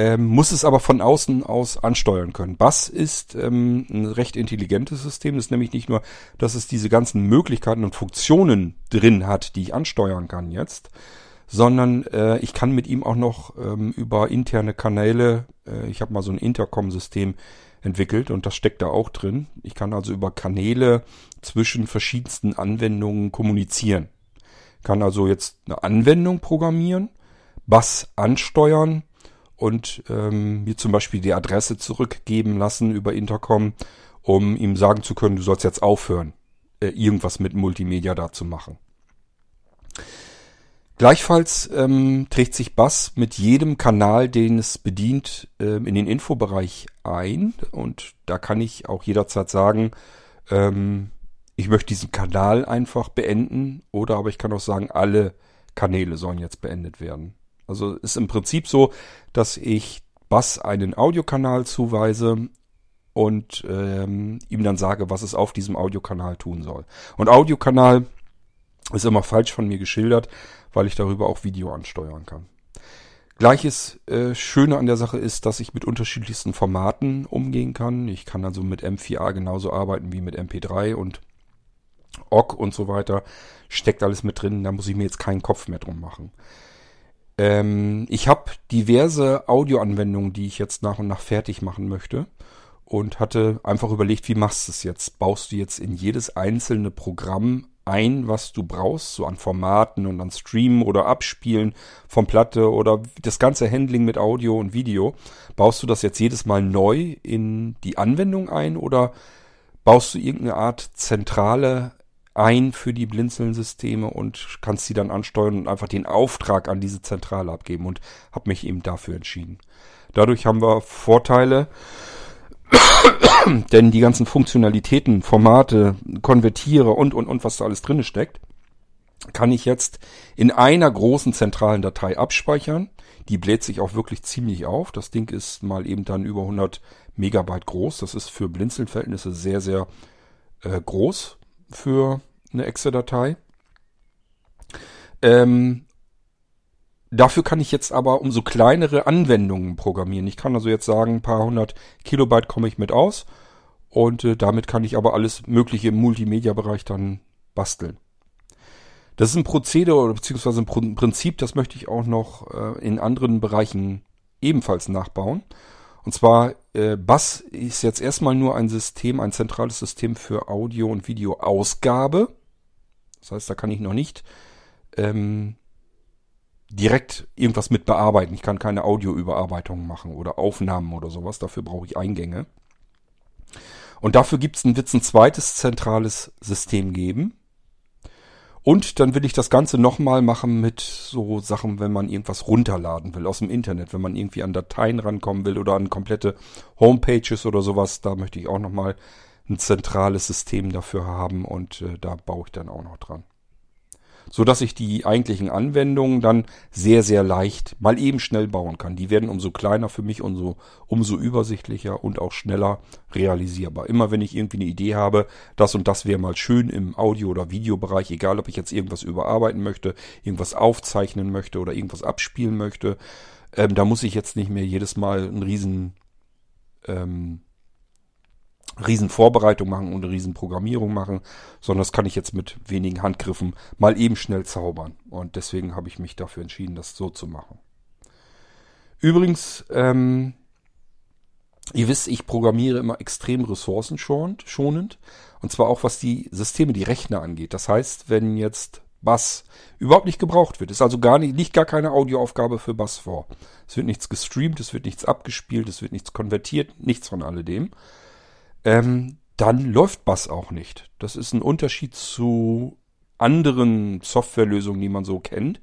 ähm, muss es aber von außen aus ansteuern können. Bass ist ähm, ein recht intelligentes System. Das ist nämlich nicht nur, dass es diese ganzen Möglichkeiten und Funktionen drin hat, die ich ansteuern kann jetzt, sondern äh, ich kann mit ihm auch noch ähm, über interne Kanäle, äh, ich habe mal so ein Intercom-System entwickelt und das steckt da auch drin. Ich kann also über Kanäle zwischen verschiedensten Anwendungen kommunizieren. Kann also jetzt eine Anwendung programmieren, Bass ansteuern, und ähm, mir zum Beispiel die Adresse zurückgeben lassen über Intercom, um ihm sagen zu können, du sollst jetzt aufhören, äh, irgendwas mit Multimedia da zu machen. Gleichfalls ähm, trägt sich Bass mit jedem Kanal, den es bedient, ähm, in den Infobereich ein. Und da kann ich auch jederzeit sagen, ähm, ich möchte diesen Kanal einfach beenden. Oder aber ich kann auch sagen, alle Kanäle sollen jetzt beendet werden. Also ist im Prinzip so, dass ich Bass einen Audiokanal zuweise und ähm, ihm dann sage, was es auf diesem Audiokanal tun soll. Und Audiokanal ist immer falsch von mir geschildert, weil ich darüber auch Video ansteuern kann. Gleiches äh, Schöne an der Sache ist, dass ich mit unterschiedlichsten Formaten umgehen kann. Ich kann also mit M4A genauso arbeiten wie mit MP3 und OGG und so weiter. Steckt alles mit drin, da muss ich mir jetzt keinen Kopf mehr drum machen. Ähm, ich habe diverse Audioanwendungen, die ich jetzt nach und nach fertig machen möchte. und hatte einfach überlegt, wie machst du es jetzt? Baust du jetzt in jedes einzelne Programm ein, was du brauchst, so an Formaten und an Streamen oder Abspielen von Platte oder das ganze Handling mit Audio und Video. Baust du das jetzt jedes Mal neu in die Anwendung ein oder baust du irgendeine Art Zentrale ein für die Blinzeln-Systeme und kannst sie dann ansteuern und einfach den Auftrag an diese Zentrale abgeben und habe mich eben dafür entschieden. Dadurch haben wir Vorteile, denn die ganzen Funktionalitäten, Formate, Konvertiere und, und, und, was da alles drin steckt, kann ich jetzt in einer großen zentralen Datei abspeichern. Die bläht sich auch wirklich ziemlich auf. Das Ding ist mal eben dann über 100 Megabyte groß. Das ist für Blinzeln-Verhältnisse sehr, sehr äh, groß für eine Exe-Datei. Ähm, Dafür kann ich jetzt aber umso kleinere Anwendungen programmieren. Ich kann also jetzt sagen, ein paar hundert Kilobyte komme ich mit aus und äh, damit kann ich aber alles Mögliche im Multimedia-Bereich dann basteln. Das ist ein Prozedere beziehungsweise ein Prinzip, das möchte ich auch noch äh, in anderen Bereichen ebenfalls nachbauen. Und zwar, äh, Bass ist jetzt erstmal nur ein System, ein zentrales System für Audio- und Videoausgabe. Das heißt, da kann ich noch nicht ähm, direkt irgendwas mit bearbeiten. Ich kann keine Audioüberarbeitung machen oder Aufnahmen oder sowas. Dafür brauche ich Eingänge. Und dafür gibt's ein, wird's ein zweites zentrales System geben. Und dann will ich das Ganze nochmal machen mit so Sachen, wenn man irgendwas runterladen will aus dem Internet, wenn man irgendwie an Dateien rankommen will oder an komplette Homepages oder sowas. Da möchte ich auch nochmal ein zentrales System dafür haben und äh, da baue ich dann auch noch dran so dass ich die eigentlichen Anwendungen dann sehr, sehr leicht mal eben schnell bauen kann. Die werden umso kleiner für mich, umso, umso übersichtlicher und auch schneller realisierbar. Immer wenn ich irgendwie eine Idee habe, das und das wäre mal schön im Audio- oder Videobereich, egal ob ich jetzt irgendwas überarbeiten möchte, irgendwas aufzeichnen möchte oder irgendwas abspielen möchte, ähm, da muss ich jetzt nicht mehr jedes Mal einen riesen ähm, Riesenvorbereitung machen und eine Riesenprogrammierung machen, sondern das kann ich jetzt mit wenigen Handgriffen mal eben schnell zaubern. Und deswegen habe ich mich dafür entschieden, das so zu machen. Übrigens, ähm, ihr wisst, ich programmiere immer extrem ressourcenschonend. Und zwar auch was die Systeme, die Rechner angeht. Das heißt, wenn jetzt Bass überhaupt nicht gebraucht wird, ist also gar nicht, liegt gar keine Audioaufgabe für Bass vor. Es wird nichts gestreamt, es wird nichts abgespielt, es wird nichts konvertiert, nichts von alledem ähm, dann läuft Bass auch nicht. Das ist ein Unterschied zu anderen Softwarelösungen, die man so kennt.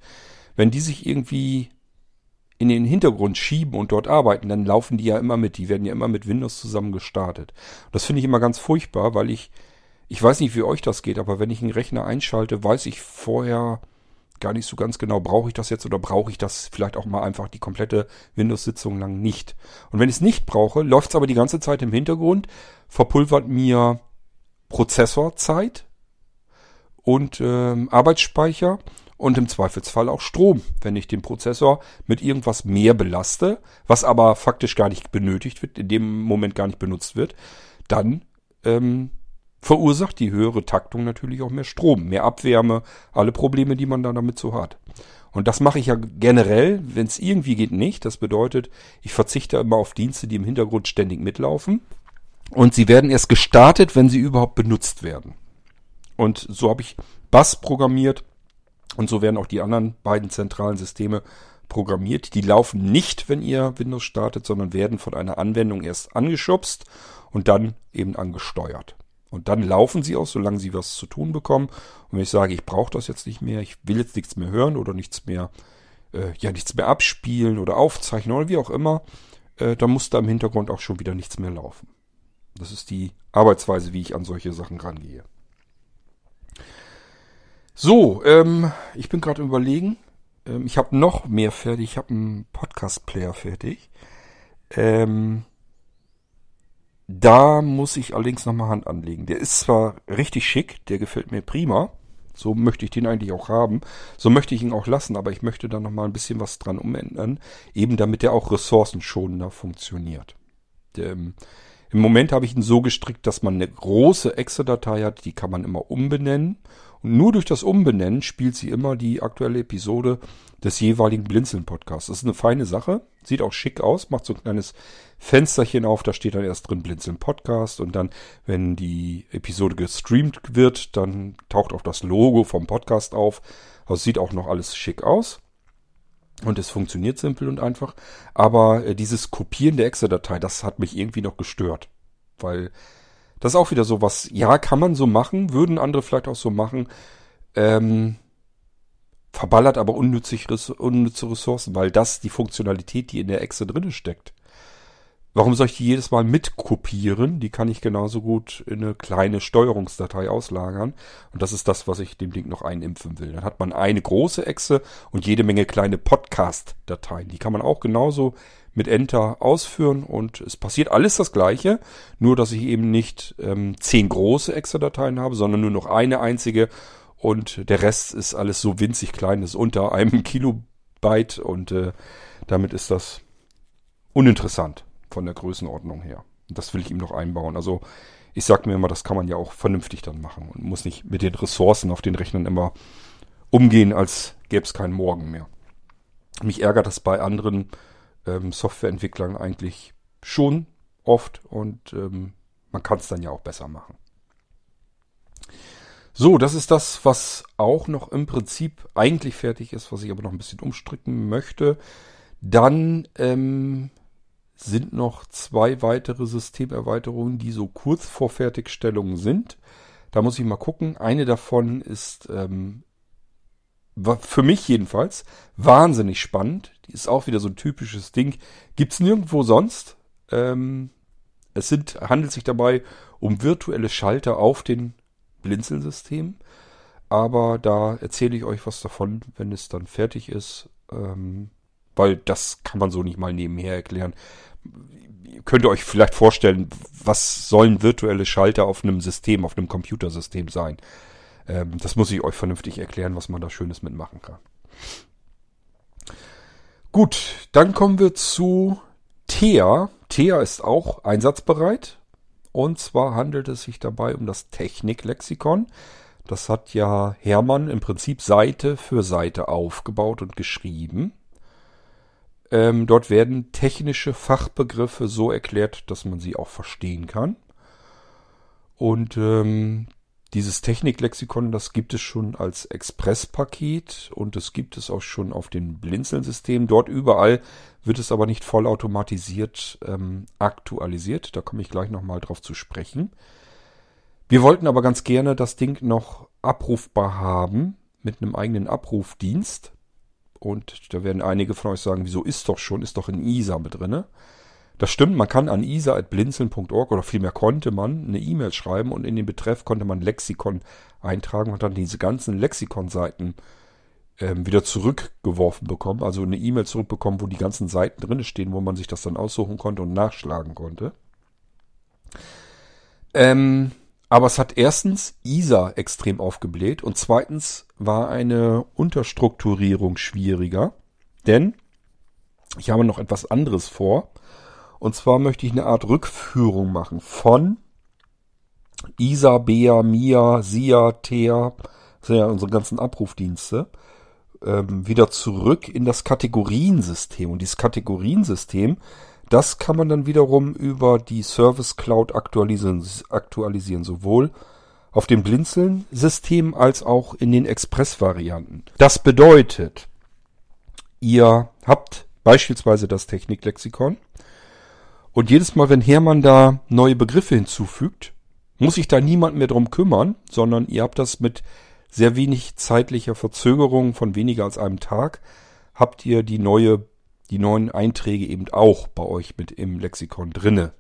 Wenn die sich irgendwie in den Hintergrund schieben und dort arbeiten, dann laufen die ja immer mit. Die werden ja immer mit Windows zusammen gestartet. Das finde ich immer ganz furchtbar, weil ich, ich weiß nicht, wie euch das geht, aber wenn ich einen Rechner einschalte, weiß ich vorher, gar nicht so ganz genau, brauche ich das jetzt oder brauche ich das vielleicht auch mal einfach die komplette Windows-Sitzung lang nicht. Und wenn ich es nicht brauche, läuft es aber die ganze Zeit im Hintergrund, verpulvert mir Prozessorzeit und ähm, Arbeitsspeicher und im Zweifelsfall auch Strom, wenn ich den Prozessor mit irgendwas mehr belaste, was aber faktisch gar nicht benötigt wird, in dem Moment gar nicht benutzt wird, dann ähm, verursacht die höhere Taktung natürlich auch mehr Strom, mehr Abwärme, alle Probleme, die man da damit so hat. Und das mache ich ja generell, wenn es irgendwie geht, nicht. Das bedeutet, ich verzichte immer auf Dienste, die im Hintergrund ständig mitlaufen. Und sie werden erst gestartet, wenn sie überhaupt benutzt werden. Und so habe ich Bass programmiert und so werden auch die anderen beiden zentralen Systeme programmiert. Die laufen nicht, wenn ihr Windows startet, sondern werden von einer Anwendung erst angeschubst und dann eben angesteuert. Und dann laufen sie auch, solange sie was zu tun bekommen. Und wenn ich sage, ich brauche das jetzt nicht mehr, ich will jetzt nichts mehr hören oder nichts mehr, äh, ja, nichts mehr abspielen oder aufzeichnen oder wie auch immer, äh, dann muss da im Hintergrund auch schon wieder nichts mehr laufen. Das ist die Arbeitsweise, wie ich an solche Sachen rangehe. So, ähm, ich bin gerade überlegen. Ähm, ich habe noch mehr fertig. Ich habe einen Podcast-Player fertig. Ähm, da muss ich allerdings nochmal Hand anlegen. Der ist zwar richtig schick, der gefällt mir prima. So möchte ich den eigentlich auch haben. So möchte ich ihn auch lassen, aber ich möchte da nochmal ein bisschen was dran umändern. Eben damit der auch ressourcenschonender funktioniert. Ähm, Im Moment habe ich ihn so gestrickt, dass man eine große Exe-Datei hat, die kann man immer umbenennen. Nur durch das Umbenennen spielt sie immer die aktuelle Episode des jeweiligen Blinzeln-Podcasts. Das ist eine feine Sache, sieht auch schick aus, macht so ein kleines Fensterchen auf, da steht dann erst drin Blinzeln Podcast und dann, wenn die Episode gestreamt wird, dann taucht auch das Logo vom Podcast auf. Also sieht auch noch alles schick aus. Und es funktioniert simpel und einfach. Aber äh, dieses Kopieren der Exe-Datei, das hat mich irgendwie noch gestört. Weil das ist auch wieder so was, ja, kann man so machen, würden andere vielleicht auch so machen, ähm, verballert aber unnütze Ressourcen, weil das die Funktionalität, die in der Exe drinne steckt. Warum soll ich die jedes Mal mitkopieren? Die kann ich genauso gut in eine kleine Steuerungsdatei auslagern. Und das ist das, was ich dem Ding noch einimpfen will. Dann hat man eine große Echse und jede Menge kleine Podcast-Dateien. Die kann man auch genauso mit Enter ausführen und es passiert alles das gleiche, nur dass ich eben nicht ähm, zehn große Exe-Dateien habe, sondern nur noch eine einzige und der Rest ist alles so winzig klein, ist unter einem Kilobyte und äh, damit ist das uninteressant von der Größenordnung her. Das will ich ihm noch einbauen. Also ich sag mir immer, das kann man ja auch vernünftig dann machen und muss nicht mit den Ressourcen auf den Rechnern immer umgehen, als gäbe es keinen Morgen mehr. Mich ärgert das bei anderen ähm, Softwareentwicklern eigentlich schon oft und ähm, man kann es dann ja auch besser machen. So, das ist das, was auch noch im Prinzip eigentlich fertig ist, was ich aber noch ein bisschen umstricken möchte. Dann ähm, sind noch zwei weitere Systemerweiterungen, die so kurz vor Fertigstellung sind. Da muss ich mal gucken. Eine davon ist ähm, für mich jedenfalls wahnsinnig spannend. Die ist auch wieder so ein typisches Ding. Gibt's nirgendwo sonst. Ähm, es sind, handelt sich dabei um virtuelle Schalter auf den Blinzelsystemen. Aber da erzähle ich euch was davon, wenn es dann fertig ist. Ähm, weil das kann man so nicht mal nebenher erklären. Könnt ihr euch vielleicht vorstellen, was sollen virtuelle Schalter auf einem System, auf einem Computersystem sein? Ähm, das muss ich euch vernünftig erklären, was man da Schönes mitmachen kann. Gut, dann kommen wir zu Thea. Thea ist auch einsatzbereit. Und zwar handelt es sich dabei um das Techniklexikon. Das hat ja Hermann im Prinzip Seite für Seite aufgebaut und geschrieben. Ähm, dort werden technische Fachbegriffe so erklärt, dass man sie auch verstehen kann. Und ähm, dieses Techniklexikon, das gibt es schon als Expresspaket und es gibt es auch schon auf den Blinzeln-Systemen. Dort überall wird es aber nicht vollautomatisiert ähm, aktualisiert. Da komme ich gleich nochmal drauf zu sprechen. Wir wollten aber ganz gerne das Ding noch abrufbar haben mit einem eigenen Abrufdienst. Und da werden einige von euch sagen, wieso ist doch schon, ist doch in ISA mit drinne. Das stimmt, man kann an isa.blinzeln.org oder vielmehr konnte man eine E-Mail schreiben und in den Betreff konnte man Lexikon eintragen und dann diese ganzen Lexikon-Seiten ähm, wieder zurückgeworfen bekommen. Also eine E-Mail zurückbekommen, wo die ganzen Seiten drin stehen, wo man sich das dann aussuchen konnte und nachschlagen konnte. Ähm, aber es hat erstens ISA extrem aufgebläht und zweitens war eine Unterstrukturierung schwieriger, denn ich habe noch etwas anderes vor. Und zwar möchte ich eine Art Rückführung machen von ISA, BEA, MIA, SIA, TEA, das sind ja unsere ganzen Abrufdienste, ähm, wieder zurück in das Kategoriensystem. Und dieses Kategoriensystem, das kann man dann wiederum über die Service Cloud aktualisieren, aktualisieren sowohl auf dem Blinzeln-System als auch in den Express-Varianten. Das bedeutet, ihr habt beispielsweise das Techniklexikon, und jedes Mal, wenn Hermann da neue Begriffe hinzufügt, muss sich da niemand mehr drum kümmern, sondern ihr habt das mit sehr wenig zeitlicher Verzögerung von weniger als einem Tag, habt ihr die neue, die neuen Einträge eben auch bei euch mit im Lexikon drinne.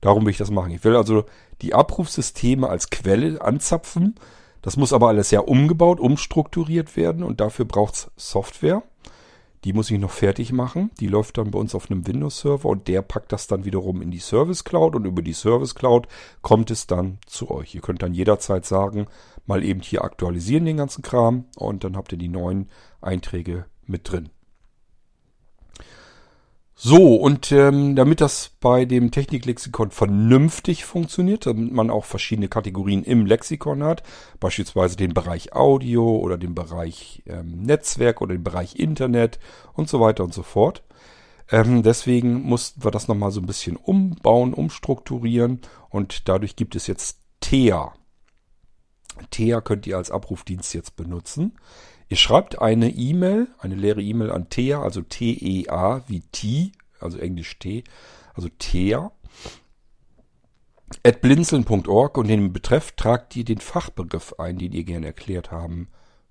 Darum will ich das machen. Ich will also die Abrufsysteme als Quelle anzapfen. Das muss aber alles ja umgebaut, umstrukturiert werden und dafür braucht's Software. Die muss ich noch fertig machen. Die läuft dann bei uns auf einem Windows-Server und der packt das dann wiederum in die Service Cloud und über die Service Cloud kommt es dann zu euch. Ihr könnt dann jederzeit sagen, mal eben hier aktualisieren den ganzen Kram und dann habt ihr die neuen Einträge mit drin. So, und ähm, damit das bei dem Techniklexikon vernünftig funktioniert, damit man auch verschiedene Kategorien im Lexikon hat, beispielsweise den Bereich Audio oder den Bereich ähm, Netzwerk oder den Bereich Internet und so weiter und so fort. Ähm, deswegen mussten wir das nochmal so ein bisschen umbauen, umstrukturieren und dadurch gibt es jetzt TEA. TEA könnt ihr als Abrufdienst jetzt benutzen. Ihr schreibt eine E-Mail, eine leere E-Mail an TEA, also T-E-A wie T, also Englisch T, also TEA, at blinzeln.org und in den Betreff tragt ihr den Fachbegriff ein, den ihr gerne erklärt haben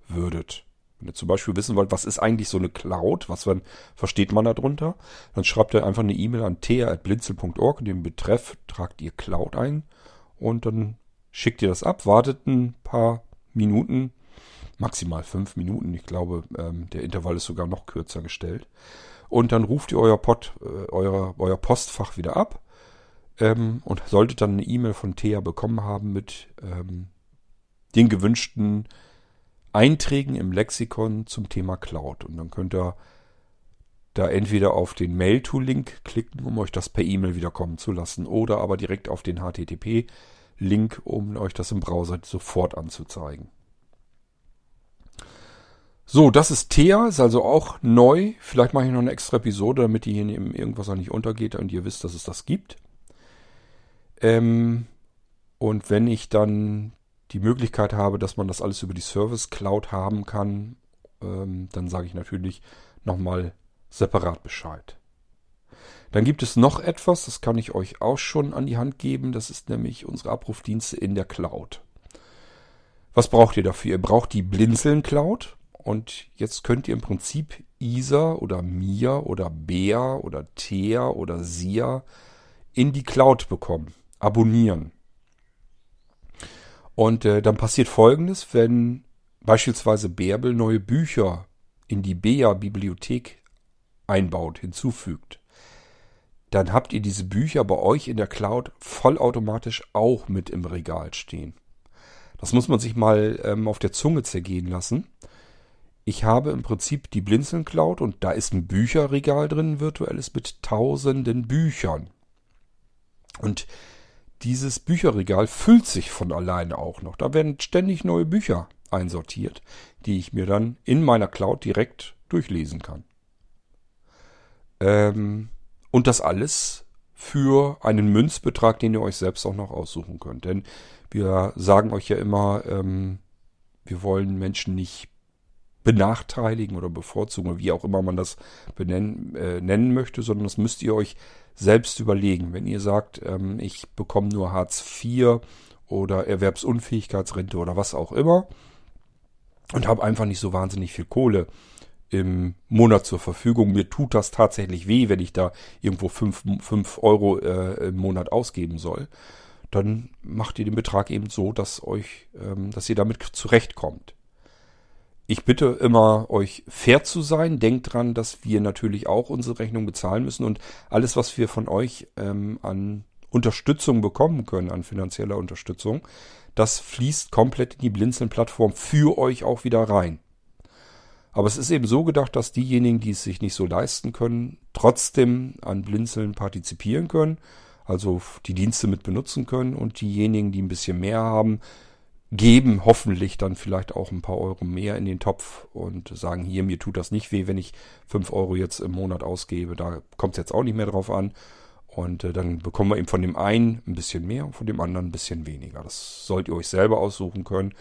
würdet. Wenn ihr zum Beispiel wissen wollt, was ist eigentlich so eine Cloud, was versteht man darunter, dann schreibt ihr einfach eine E-Mail an thea.blinzel.org und den Betreff tragt ihr Cloud ein und dann schickt ihr das ab, wartet ein paar Minuten, maximal fünf Minuten. Ich glaube, ähm, der Intervall ist sogar noch kürzer gestellt. Und dann ruft ihr euer, Pod, äh, euer, euer Postfach wieder ab ähm, und solltet dann eine E-Mail von Thea bekommen haben mit ähm, den gewünschten Einträgen im Lexikon zum Thema Cloud. Und dann könnt ihr da entweder auf den Mail-to-Link klicken, um euch das per E-Mail wieder kommen zu lassen, oder aber direkt auf den HTTP-Link, um euch das im Browser sofort anzuzeigen. So, das ist Thea, ist also auch neu. Vielleicht mache ich noch eine extra Episode, damit die hier irgendwas auch nicht untergeht und ihr wisst, dass es das gibt. Ähm, und wenn ich dann die Möglichkeit habe, dass man das alles über die Service Cloud haben kann, ähm, dann sage ich natürlich nochmal separat Bescheid. Dann gibt es noch etwas, das kann ich euch auch schon an die Hand geben. Das ist nämlich unsere Abrufdienste in der Cloud. Was braucht ihr dafür? Ihr braucht die Blinzeln Cloud. Und jetzt könnt ihr im Prinzip Isa oder Mia oder Bea oder Thea oder Sia in die Cloud bekommen. Abonnieren. Und äh, dann passiert folgendes, wenn beispielsweise Bärbel neue Bücher in die Bea-Bibliothek einbaut, hinzufügt, dann habt ihr diese Bücher bei euch in der Cloud vollautomatisch auch mit im Regal stehen. Das muss man sich mal ähm, auf der Zunge zergehen lassen ich habe im Prinzip die Blinzeln Cloud und da ist ein Bücherregal drin, virtuelles mit tausenden Büchern. Und dieses Bücherregal füllt sich von alleine auch noch. Da werden ständig neue Bücher einsortiert, die ich mir dann in meiner Cloud direkt durchlesen kann. Ähm, und das alles für einen Münzbetrag, den ihr euch selbst auch noch aussuchen könnt. Denn wir sagen euch ja immer, ähm, wir wollen Menschen nicht benachteiligen oder bevorzugen wie auch immer man das benennen, äh, nennen möchte, sondern das müsst ihr euch selbst überlegen. Wenn ihr sagt, ähm, ich bekomme nur Hartz IV oder Erwerbsunfähigkeitsrente oder was auch immer und habe einfach nicht so wahnsinnig viel Kohle im Monat zur Verfügung. Mir tut das tatsächlich weh, wenn ich da irgendwo 5 Euro äh, im Monat ausgeben soll. Dann macht ihr den Betrag eben so, dass euch, ähm, dass ihr damit zurechtkommt. Ich bitte immer, euch fair zu sein. Denkt dran, dass wir natürlich auch unsere Rechnung bezahlen müssen und alles, was wir von euch ähm, an Unterstützung bekommen können, an finanzieller Unterstützung, das fließt komplett in die Blinzeln-Plattform für euch auch wieder rein. Aber es ist eben so gedacht, dass diejenigen, die es sich nicht so leisten können, trotzdem an Blinzeln partizipieren können, also die Dienste mit benutzen können und diejenigen, die ein bisschen mehr haben, geben hoffentlich dann vielleicht auch ein paar Euro mehr in den Topf und sagen, hier, mir tut das nicht weh, wenn ich fünf Euro jetzt im Monat ausgebe. Da kommt es jetzt auch nicht mehr drauf an. Und äh, dann bekommen wir eben von dem einen ein bisschen mehr und von dem anderen ein bisschen weniger. Das sollt ihr euch selber aussuchen können.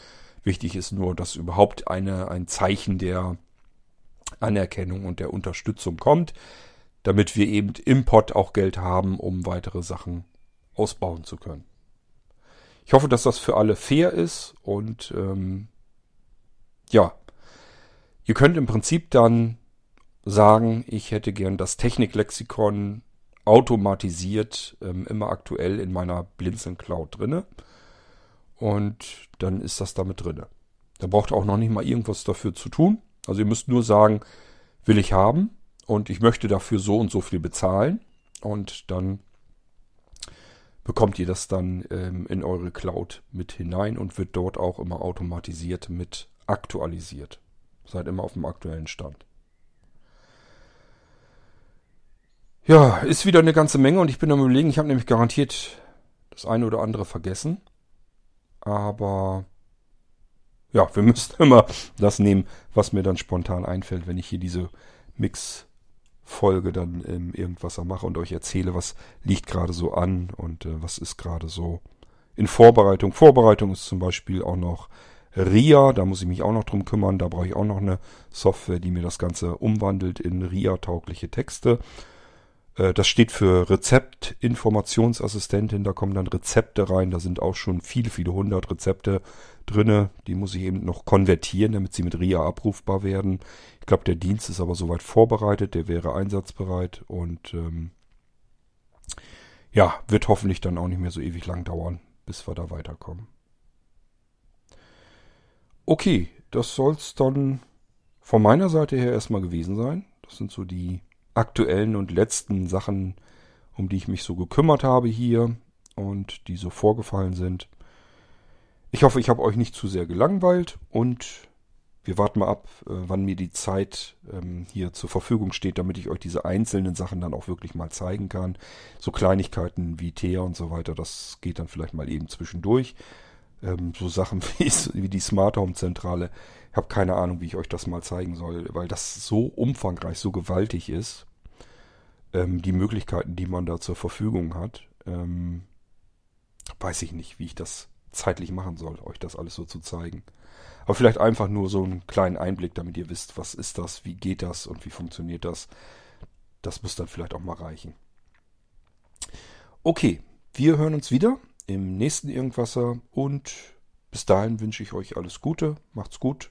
Wichtig ist nur, dass überhaupt eine, ein Zeichen der Anerkennung und der Unterstützung kommt, damit wir eben im Pot auch Geld haben, um weitere Sachen ausbauen zu können. Ich hoffe, dass das für alle fair ist und ähm, ja, ihr könnt im Prinzip dann sagen, ich hätte gern das Techniklexikon automatisiert ähm, immer aktuell in meiner Blinzeln Cloud drinne und dann ist das damit drinne. Da braucht ihr auch noch nicht mal irgendwas dafür zu tun. Also ihr müsst nur sagen, will ich haben und ich möchte dafür so und so viel bezahlen und dann bekommt ihr das dann ähm, in eure Cloud mit hinein und wird dort auch immer automatisiert mit aktualisiert. Seid immer auf dem aktuellen Stand. Ja, ist wieder eine ganze Menge und ich bin am überlegen, ich habe nämlich garantiert das eine oder andere vergessen. Aber ja, wir müssen immer das nehmen, was mir dann spontan einfällt, wenn ich hier diese Mix-Folge dann im Irgendwasser mache und euch erzähle, was liegt gerade so an und äh, was ist gerade so in Vorbereitung. Vorbereitung ist zum Beispiel auch noch RIA, da muss ich mich auch noch drum kümmern. Da brauche ich auch noch eine Software, die mir das Ganze umwandelt in RIA-taugliche Texte. Äh, das steht für Rezeptinformationsassistentin. Da kommen dann Rezepte rein. Da sind auch schon viele, viele hundert Rezepte drinne. Die muss ich eben noch konvertieren, damit sie mit RIA abrufbar werden. Ich glaube, der Dienst ist aber soweit vorbereitet. Der wäre einsatzbereit und ähm, ja, wird hoffentlich dann auch nicht mehr so ewig lang dauern, bis wir da weiterkommen. Okay, das soll's dann von meiner Seite her erstmal gewesen sein. Das sind so die aktuellen und letzten Sachen, um die ich mich so gekümmert habe hier und die so vorgefallen sind. Ich hoffe, ich habe euch nicht zu sehr gelangweilt und wir warten mal ab, äh, wann mir die Zeit ähm, hier zur Verfügung steht, damit ich euch diese einzelnen Sachen dann auch wirklich mal zeigen kann. So Kleinigkeiten wie Thea und so weiter, das geht dann vielleicht mal eben zwischendurch. Ähm, so Sachen wie die Smart Home Zentrale, ich habe keine Ahnung, wie ich euch das mal zeigen soll, weil das so umfangreich, so gewaltig ist. Ähm, die Möglichkeiten, die man da zur Verfügung hat, ähm, weiß ich nicht, wie ich das zeitlich machen soll, euch das alles so zu zeigen. Aber vielleicht einfach nur so einen kleinen Einblick, damit ihr wisst, was ist das, wie geht das und wie funktioniert das. Das muss dann vielleicht auch mal reichen. Okay, wir hören uns wieder im nächsten Irgendwasser und bis dahin wünsche ich euch alles Gute, macht's gut